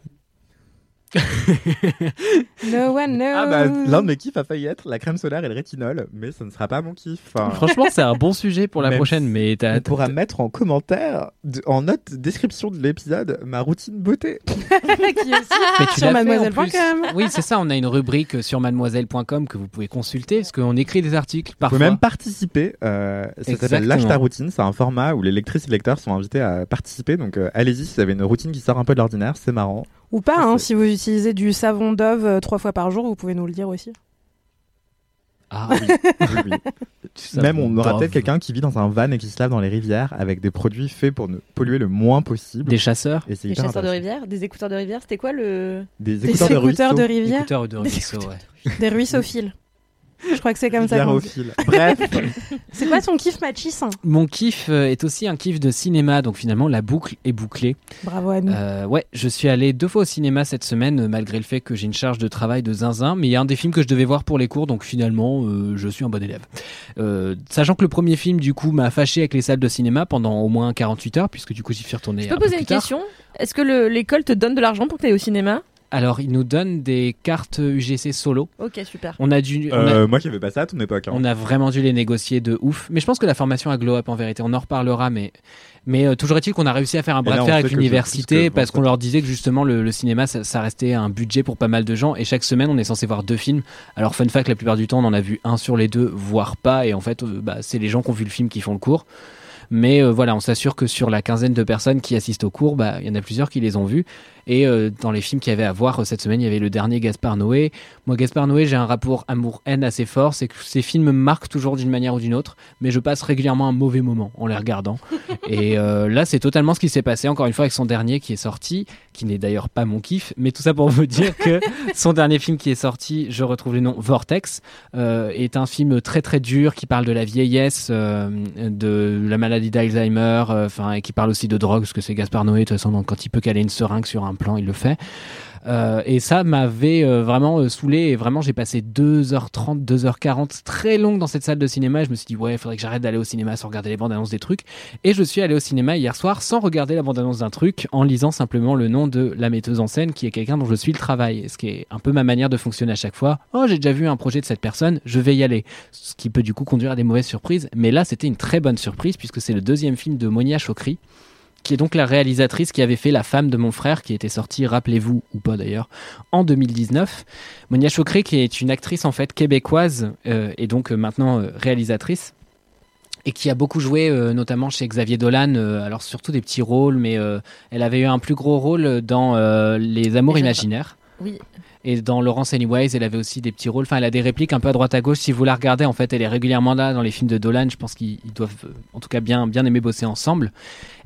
No one knows. Ah bah, l'un de mes kiffs a failli être la crème solaire et le rétinol, mais ce ne sera pas mon kiff. Franchement, c'est un bon sujet pour la Même prochaine, mais t'as. on pourra mettre en commentaire, en note description de l'épisode, ma routine beauté. [LAUGHS] Qui est aussi sur mademoiselle.com. Oui, c'est ça. On a une rubrique sur mademoiselle.com que vous pouvez consulter parce qu'on écrit des articles Vous parfois. pouvez même participer. Euh, ça s'appelle. Lâche ta routine. C'est un format où les lectrices et lecteurs sont invités à participer. Donc euh, allez-y si vous avez une routine qui sort un peu de l'ordinaire, c'est marrant. Ou pas, hein, si vous utilisez du savon Dove euh, trois fois par jour, vous pouvez nous le dire aussi. Ah [LAUGHS] oui. oui, oui. Ça Même on aura peut-être quelqu'un qui vit dans un van et qui se lave dans les rivières avec des produits faits pour ne polluer le moins possible. Des chasseurs Et Des chasseurs de intéressant. rivière, des écouteurs de rivière, c'était quoi le Des Des écouteurs de écouteurs de ruisseau. rivière. Écouteurs de ruisseau, ouais. Des ruissophiles. Je crois que c'est comme ça. Bref. [LAUGHS] C'est quoi ton kiff, Machis Mon kiff euh, est aussi un kiff de cinéma, donc finalement la boucle est bouclée. Bravo à nous. Euh, ouais, je suis allé deux fois au cinéma cette semaine, euh, malgré le fait que j'ai une charge de travail de zinzin, mais il y a un des films que je devais voir pour les cours, donc finalement, euh, je suis un bon élève. Euh, sachant que le premier film, du coup, m'a fâché avec les salles de cinéma pendant au moins 48 heures, puisque du coup, j'y suis retourné Je un peux peu poser plus une tard. question? Est-ce que le- l'école te donne de l'argent pour que tu ailles au cinéma? Alors, il nous donne des cartes UGC solo. Ok, super. On a dû... on a- Euh, moi qui avais pas ça à ton époque. hein. On a vraiment dû les négocier de ouf. Mais je pense que la formation a glow up en vérité. On en reparlera, mais, mais euh, toujours est-il qu'on a réussi à faire un bras là, de on fer avec l'université que parce qu'on leur disait que justement le, le cinéma, ça, ça restait un budget pour pas mal de gens. Et chaque semaine, on est censé voir deux films. Alors, fun fact, la plupart du temps, on en a vu un sur les deux, voire pas. Et en fait, euh, bah, c'est les gens qui ont vu le film qui font le cours. Mais euh, voilà, on s'assure que sur la quinzaine de personnes qui assistent au cours, bah, il y en a plusieurs qui les ont vus. Et euh, dans les films qu'il y avait à voir euh, cette semaine, il y avait le dernier Gaspard Noé. Moi, Gaspard Noé, j'ai un rapport amour-haine assez fort. C'est que ces films me marquent toujours d'une manière ou d'une autre, mais je passe régulièrement un mauvais moment en les regardant. [LAUGHS] Et euh, là, c'est totalement ce qui s'est passé, encore une fois, avec son dernier qui est sorti, qui n'est d'ailleurs pas mon kiff, mais tout ça pour vous dire que [LAUGHS] son dernier film qui est sorti, je retrouve le nom Vortex, euh, est un film très très dur qui parle de la vieillesse, de la maladie d'Alzheimer, enfin, et qui parle aussi de drogue, parce que c'est Gaspard Noé, de toute façon, donc quand il peut caler une seringue sur un plan, il le fait. Euh, et ça m'avait euh, vraiment euh, saoulé. Et vraiment j'ai passé 2h30, 2h40 très longues dans cette salle de cinéma. Je me suis dit ouais il faudrait que j'arrête d'aller au cinéma sans regarder les bandes annonces des trucs. Et je suis allé au cinéma hier soir sans regarder la bande annonce d'un truc en lisant simplement le nom de la metteuse en scène qui est quelqu'un dont je suis le travail. Ce qui est un peu ma manière de fonctionner à chaque fois. Oh j'ai déjà vu un projet de cette personne je vais y aller. Ce qui peut du coup conduire à des mauvaises surprises. Mais là c'était une très bonne surprise puisque c'est le deuxième film de Monia Chokri qui est donc la réalisatrice qui avait fait La femme de mon frère, qui était sortie, rappelez-vous, ou pas d'ailleurs, en 2019. Monia Chokri, qui est une actrice en fait québécoise, euh, et donc euh, maintenant euh, réalisatrice, et qui a beaucoup joué, notamment chez Xavier Dolan, alors surtout des petits rôles, mais elle avait eu un plus gros rôle dans Les Amours imaginaires. Oui. Et dans Laurence Anyways, elle avait aussi des petits rôles. Enfin, elle a des répliques un peu à droite à gauche. Si vous la regardez, en fait, elle est régulièrement là dans les films de Dolan. Je pense qu'ils ils doivent, euh, en tout cas, bien, bien aimer bosser ensemble.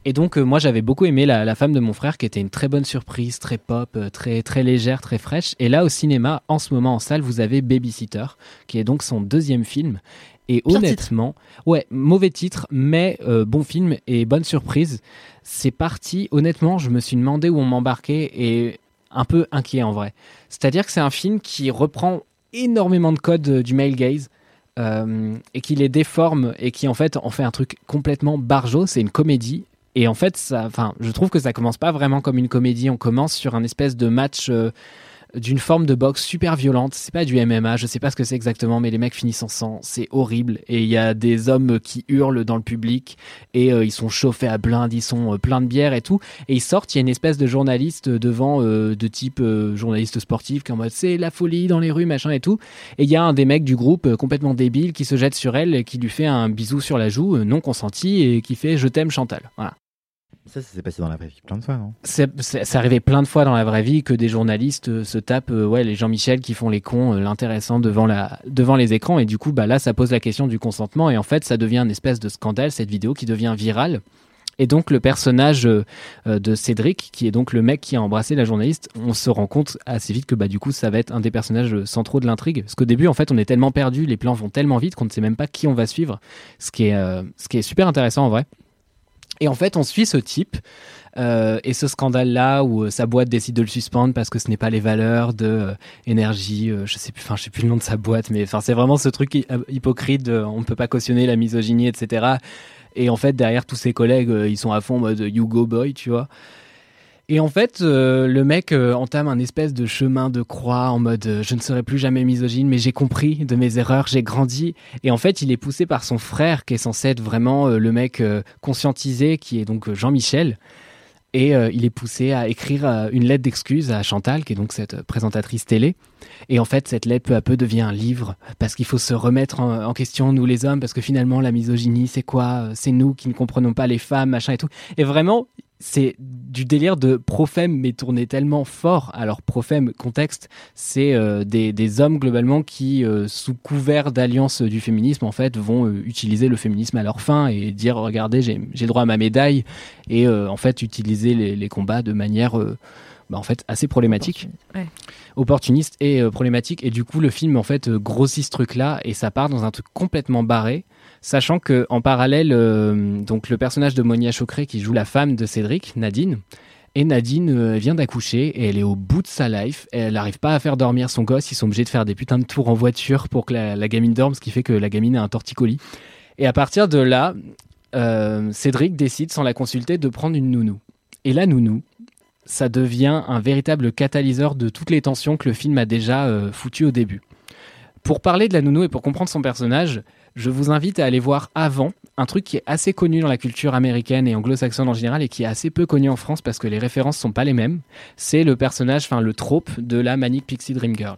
Et donc, euh, moi, j'avais beaucoup aimé la, la femme de mon frère, qui était une très bonne surprise, très pop, euh, très, très légère, très fraîche. Et là, au cinéma, en ce moment en salle, vous avez Babysitter, qui est donc son deuxième film. Et Pire honnêtement, ouais, mauvais titre, mais euh, bon film et bonne surprise. C'est parti. Honnêtement, je me suis demandé où on m'embarquait et un peu inquiet en vrai. C'est-à-dire que c'est un film qui reprend énormément de codes euh, du male gaze. euh, et qui les déforme et qui en fait en fait un truc complètement barjot. C'est une comédie et en fait, ça, je trouve que ça commence pas vraiment comme une comédie. On commence sur un espèce de match euh, d'une forme de boxe super violente. C'est pas du MMA, je sais pas ce que c'est exactement, mais les mecs finissent en sang. C'est horrible. Et il y a des hommes qui hurlent dans le public et euh, ils sont chauffés à blinde, ils sont euh, pleins de bière et tout. Et ils sortent, il y a une espèce de journaliste devant, euh, de type euh, journaliste sportif, qui est en mode c'est la folie dans les rues, machin et tout. Et il y a un des mecs du groupe euh, complètement débile qui se jette sur elle qui lui fait un bisou sur la joue, euh, non consenti, et qui fait je t'aime Chantal. Voilà. Ça, ça s'est passé dans la vraie vie plein de fois, non? C'est arrivé plein de fois dans la vraie vie que des journalistes euh, se tapent, euh, ouais, les Jean-Michel qui font les cons, euh, l'intéressant devant devant les écrans, et du coup, bah là, ça pose la question du consentement, et en fait, ça devient une espèce de scandale cette vidéo qui devient virale. Et donc le personnage de Cédric, qui est donc le mec qui a embrassé la journaliste, on se rend compte assez vite que bah du coup ça va être un des personnages centraux de l'intrigue. Parce qu'au début en fait on est tellement perdu, les plans vont tellement vite qu'on ne sait même pas qui on va suivre, ce qui est, ce qui est super intéressant en vrai. Et en fait on suit ce type euh, et ce scandale-là où euh, sa boîte décide de le suspendre parce que ce n'est pas les valeurs de euh, euh, je sais plus, enfin je sais plus le nom de sa boîte, mais enfin c'est vraiment ce truc euh, hypocrite, on ne peut pas cautionner la misogynie, etc. Et en fait, derrière tous ses collègues, ils sont à fond mode You go boy, tu vois. Et en fait, euh, le mec euh, entame un espèce de chemin de croix en mode euh, je ne serai plus jamais misogyne, mais j'ai compris de mes erreurs, j'ai grandi. Et en fait, il est poussé par son frère qui est censé être vraiment le mec conscientisé, qui est donc Jean-Michel. Et il est poussé à écrire une lettre d'excuse à Chantal, qui est donc cette présentatrice télé. Et en fait, cette lettre peu à peu devient un livre, parce qu'il faut se remettre en, en question, nous les hommes, parce que finalement, la misogynie, c'est quoi? C'est nous qui ne comprenons pas les femmes, machin et tout. Et vraiment, c'est du délire de prophème, mais tourné tellement fort. Alors, prophème, contexte, c'est euh, des, des hommes globalement qui, euh, sous couvert d'alliance du féminisme, en fait, vont euh, utiliser le féminisme à leur fin et dire regardez, j'ai droit à ma médaille, et en fait, utiliser les, les combats de manière. bah, en fait assez problématique Ouais. opportuniste et problématique et du coup le film en fait grossit ce truc là et ça part dans un truc complètement barré sachant que en parallèle euh, donc le personnage de Monia Chokre qui joue la femme de Cédric Nadine et Nadine euh, vient d'accoucher et elle est au bout de sa life elle n'arrive pas à faire dormir son gosse. Ils sont obligés de faire des putains de tours en voiture pour que la, gamine dorme ce qui fait que la gamine a un torticolis. Et à partir de là euh, Cédric décide sans la consulter de prendre une nounou. Et la nounou ça devient un véritable catalyseur de toutes les tensions que le film a déjà foutues au début. Pour parler de la nounou et pour comprendre son personnage, je vous invite à aller voir avant un truc qui est assez connu dans la culture américaine et anglo-saxonne en général et qui est assez peu connu en France parce que les références sont pas les mêmes. C'est le personnage, enfin le trope de la Manic Pixie Dream Girl.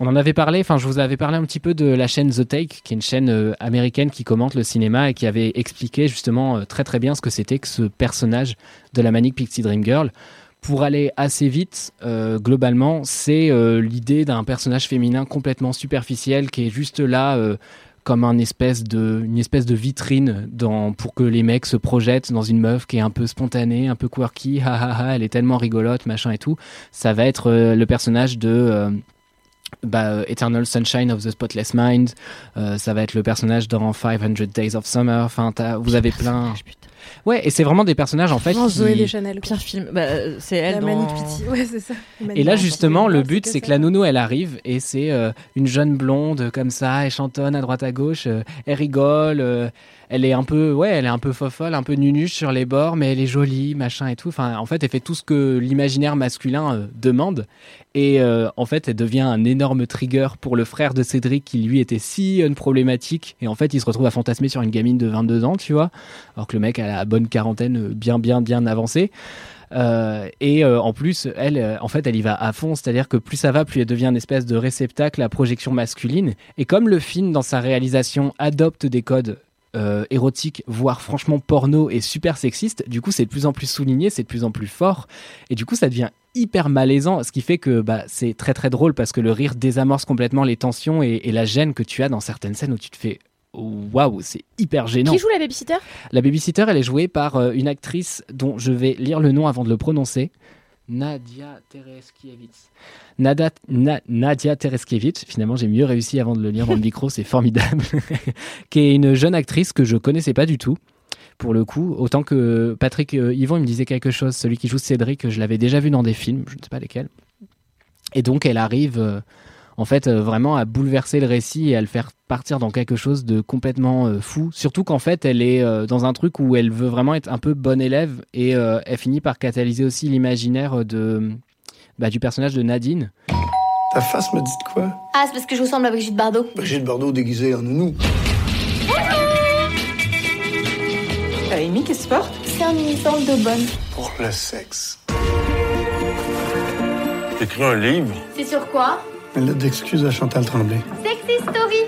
On en avait parlé, enfin je vous avais parlé un petit peu de la chaîne The Take, qui est une chaîne euh, américaine qui commente le cinéma et qui avait expliqué justement euh, très très bien ce que c'était que ce personnage de la Manic Pixie Dream Girl pour aller assez vite, euh, globalement, c'est l'idée d'un personnage féminin complètement superficiel qui est juste là comme un espèce de, une espèce de vitrine dans, pour que les mecs se projettent dans une meuf qui est un peu spontanée, un peu quirky, [LAUGHS] ha ha ha, elle est tellement rigolote, machin et tout. Ça va être euh, le personnage de... euh, bah, Eternal Sunshine of the Spotless Mind, euh, ça va être le personnage dans 500 Days of Summer, enfin vous avez plein... Ouais, et c'est vraiment des personnages en fait Non, Zoé qui- Deschanel. Pire film, bah, euh, c'est elle La dans... Manic Pixie. Ouais, c'est ça. Et là, justement, le but, c'est que la nounou, elle arrive et c'est euh, une jeune blonde comme ça, elle chantonne à droite à gauche, euh, elle rigole, euh, elle est un peu, ouais, elle est un peu fofolle, un peu nunuche sur les bords, mais elle est jolie, machin et tout. Enfin, en fait, elle fait tout ce que l'imaginaire masculin euh, demande. Et euh, en fait, elle devient un énorme trigger pour le frère de Cédric qui lui était si une problématique. Et en fait, il se retrouve à fantasmer sur une gamine de 22 ans, tu vois, alors que le mec a la bonne quarantaine euh, bien, bien, bien avancée. Et en plus, elle, en fait, elle y va à fond. C'est-à-dire que plus ça va, plus elle devient une espèce de réceptacle à projection masculine. Et comme le film, dans sa réalisation, adopte des codes euh, érotiques, voire franchement porno et super sexiste, du coup, c'est de plus en plus souligné, c'est de plus en plus fort. Et du coup, ça devient hyper malaisant, ce qui fait que bah, c'est très très drôle parce que le rire désamorce complètement les tensions et, et la gêne que tu as dans certaines scènes où tu te fais waouh, c'est hyper gênant. Qui joue la babysitter? La babysitter, elle est jouée par euh, une actrice dont je vais lire le nom avant de le prononcer. Nadia Tereskiewicz. Nadia Tereskiewicz, finalement j'ai mieux réussi avant de le lire dans le micro, c'est formidable. [LAUGHS] qui est une jeune actrice que je connaissais pas du tout. Pour le coup, autant que Patrick euh, Yvon, il me disait quelque chose, celui qui joue Cédric, je l'avais déjà vu dans des films, je ne sais pas lesquels. Et donc elle arrive euh, en fait euh, vraiment à bouleverser le récit et à le faire partir dans quelque chose de complètement euh, fou. Surtout qu'en fait elle est dans un truc où elle veut vraiment être un peu bonne élève et elle finit par catalyser aussi l'imaginaire de bah, du personnage de Nadine. Ta face me dit de quoi? Ah, c'est parce que je ressemble à Brigitte Bardot. Brigitte Bardot déguisée en nounou. Amy, qu'est-ce que tu portes? C'est un uniforme de bonne. Pour le sexe. Écris un livre? C'est sur quoi? Une lettre d'excuse à Chantal Tremblay. Sexy Story.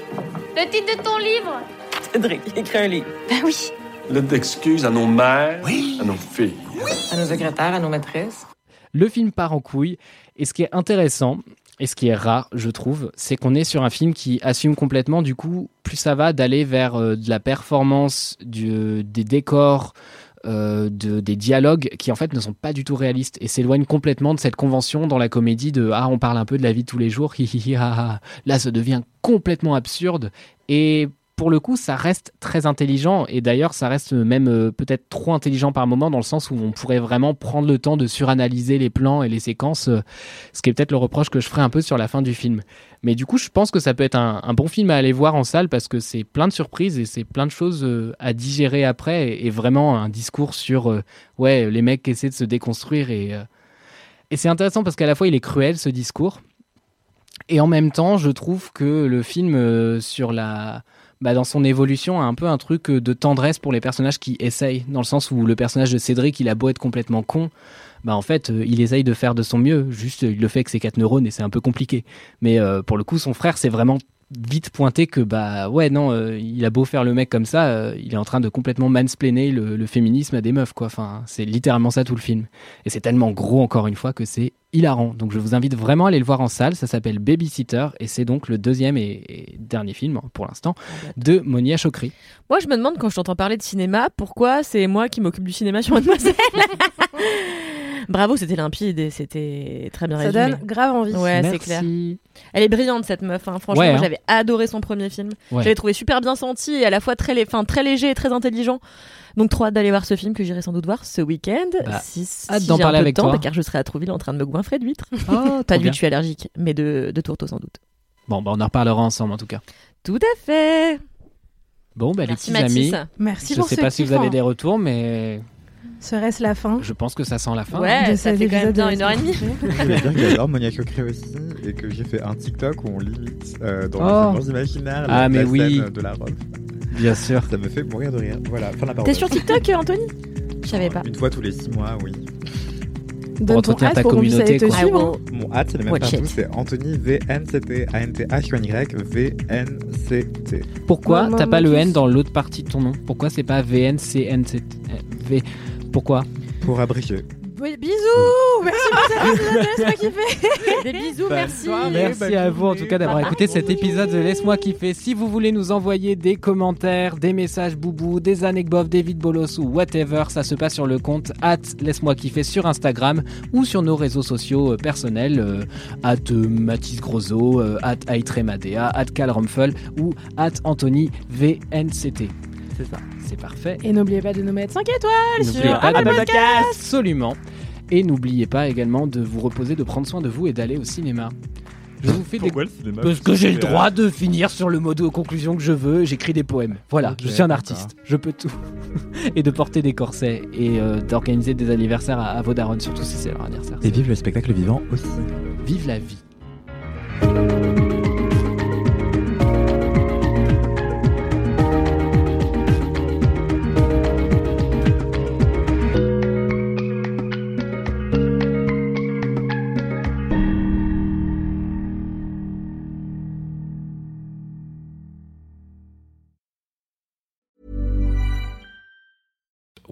Le titre de ton livre. Cédric, écris un livre. Ben oui. Lettre d'excuse à nos mères, à nos filles. À nos secrétaires, à nos maîtresses. Le film part en couille et ce qui est intéressant et ce qui est rare, je trouve, c'est qu'on est sur un film qui assume complètement, du coup, plus ça va d'aller vers euh, de la performance, du- des décors, euh, de, des dialogues qui en fait ne sont pas du tout réalistes et s'éloignent complètement de cette convention dans la comédie de ah on parle un peu de la vie de tous les jours, [LAUGHS] là ça devient complètement absurde et pour le coup, ça reste très intelligent. Et d'ailleurs, ça reste même euh, peut-être trop intelligent par moment, dans le sens où on pourrait vraiment prendre le temps de suranalyser les plans et les séquences, euh, ce qui est peut-être le reproche que je ferai un peu sur la fin du film. Mais du coup, je pense que ça peut être un, bon film à aller voir en salle parce que c'est plein de surprises et c'est plein de choses euh, à digérer après et, et vraiment un discours sur ouais les mecs qui essaient de se déconstruire et et c'est intéressant parce qu'à la fois il est cruel ce discours et en même temps je trouve que le film sur la bah, dans son évolution a un peu un truc euh, de tendresse pour les personnages qui essayent dans le sens où le personnage de Cédric il a beau être complètement con bah en fait euh, il essaye de faire de son mieux. Juste il le fait avec ses quatre neurones et c'est un peu compliqué. Mais euh, pour le coup son frère c'est vraiment vite pointé que bah ouais non euh, il a beau faire le mec comme ça euh, il est en train de complètement mansplainer le, le féminisme à des meufs quoi. Enfin c'est littéralement ça tout le film. Et c'est tellement gros encore une fois que c'est hilarant. Donc je vous invite vraiment à aller le voir en salle. Ça s'appelle Babysitter. Et c'est donc le deuxième et, et dernier film hein, pour l'instant de Monia Chokri. Moi, je me demande quand je t'entends parler de cinéma, pourquoi c'est moi qui m'occupe du cinéma sur Mademoiselle? [LAUGHS] Bravo, c'était limpide et c'était très bien Ça résumé. donne grave envie. Ouais, c'est clair. Elle est brillante cette meuf. hein. Franchement, Ouais, hein. j'avais adoré son premier film. Ouais. J'avais trouvé super bien senti et à la fois très, lé- enfin, très léger et très intelligent. Donc trop hâte d'aller voir ce film que j'irai sans doute voir ce week-end. Bah, si hâte si d'en j'ai un parler peu de avec temps, toi. bah, car je serai à Trouville en train de me goinfrer d'huîtres. Oh, [LAUGHS] Pas bien. je suis allergique, mais de, de tourteaux sans doute. bon bah on en reparlera ensemble en tout cas Tout à fait. bon bah Merci, les petits Mathis. amis Merci je pour sais pas si vous avez hein. des retours mais Serait-ce la fin je pense que ça sent la fin Ouais, de ça fait quand même bien une heure et demie. Je voulais dire que j'adore Monia Chokri aussi et que j'ai fait un TikTok où on limite euh, dans Oh. les imaginaires Ah, la, mais la oui. scène de la robe. bien sûr Ça me fait mourir de rire. Voilà, fin de la parole. T'es sur TikTok, Anthony? Je savais pas. Une fois tous les six mois, oui. Donne ton entretenir ta pour communauté, quoi. I suivre. will- Mon hâte, c'est le même Watch partout, c'est Anthony V-N-C-T A-N-T-H-Y V-N-C-T. Pourquoi t'as pas le. N dans l'autre partie de ton nom? Pourquoi c'est pas VNCN V Pourquoi Pour abréger. Oui, bisous Merci pour cet épisode de Laisse-moi kiffer [LAUGHS] Des bisous, merci. Merci à vous en tout cas d'avoir écouté cet épisode de Laisse-moi kiffer. Si vous voulez nous envoyer des commentaires, des messages boubou, des anecdotes, des vides bolos ou whatever, ça se passe sur le compte at Laisse-moi kiffer sur Instagram ou sur nos réseaux sociaux euh, personnels euh, at euh, Mathis Grosso, at Aitremadea, at Calromfel ou at Anthony VNCT. C'est ça. C'est parfait. Et n'oubliez pas de nous mettre 5 étoiles sur pas de- Apple Podcast Absolument. Et n'oubliez pas également de vous reposer, de prendre soin de vous et d'aller au cinéma. Je vous fais des... Pourquoi le cinéma Parce que j'ai le droit de finir sur le mot de conclusion que je veux. J'écris des poèmes. Voilà, je suis un artiste. Je peux tout. [LAUGHS] et de porter des corsets et euh, d'organiser des anniversaires à, à vos darons, surtout si c'est leur anniversaire. Et vive le spectacle vivant aussi. Vive la vie.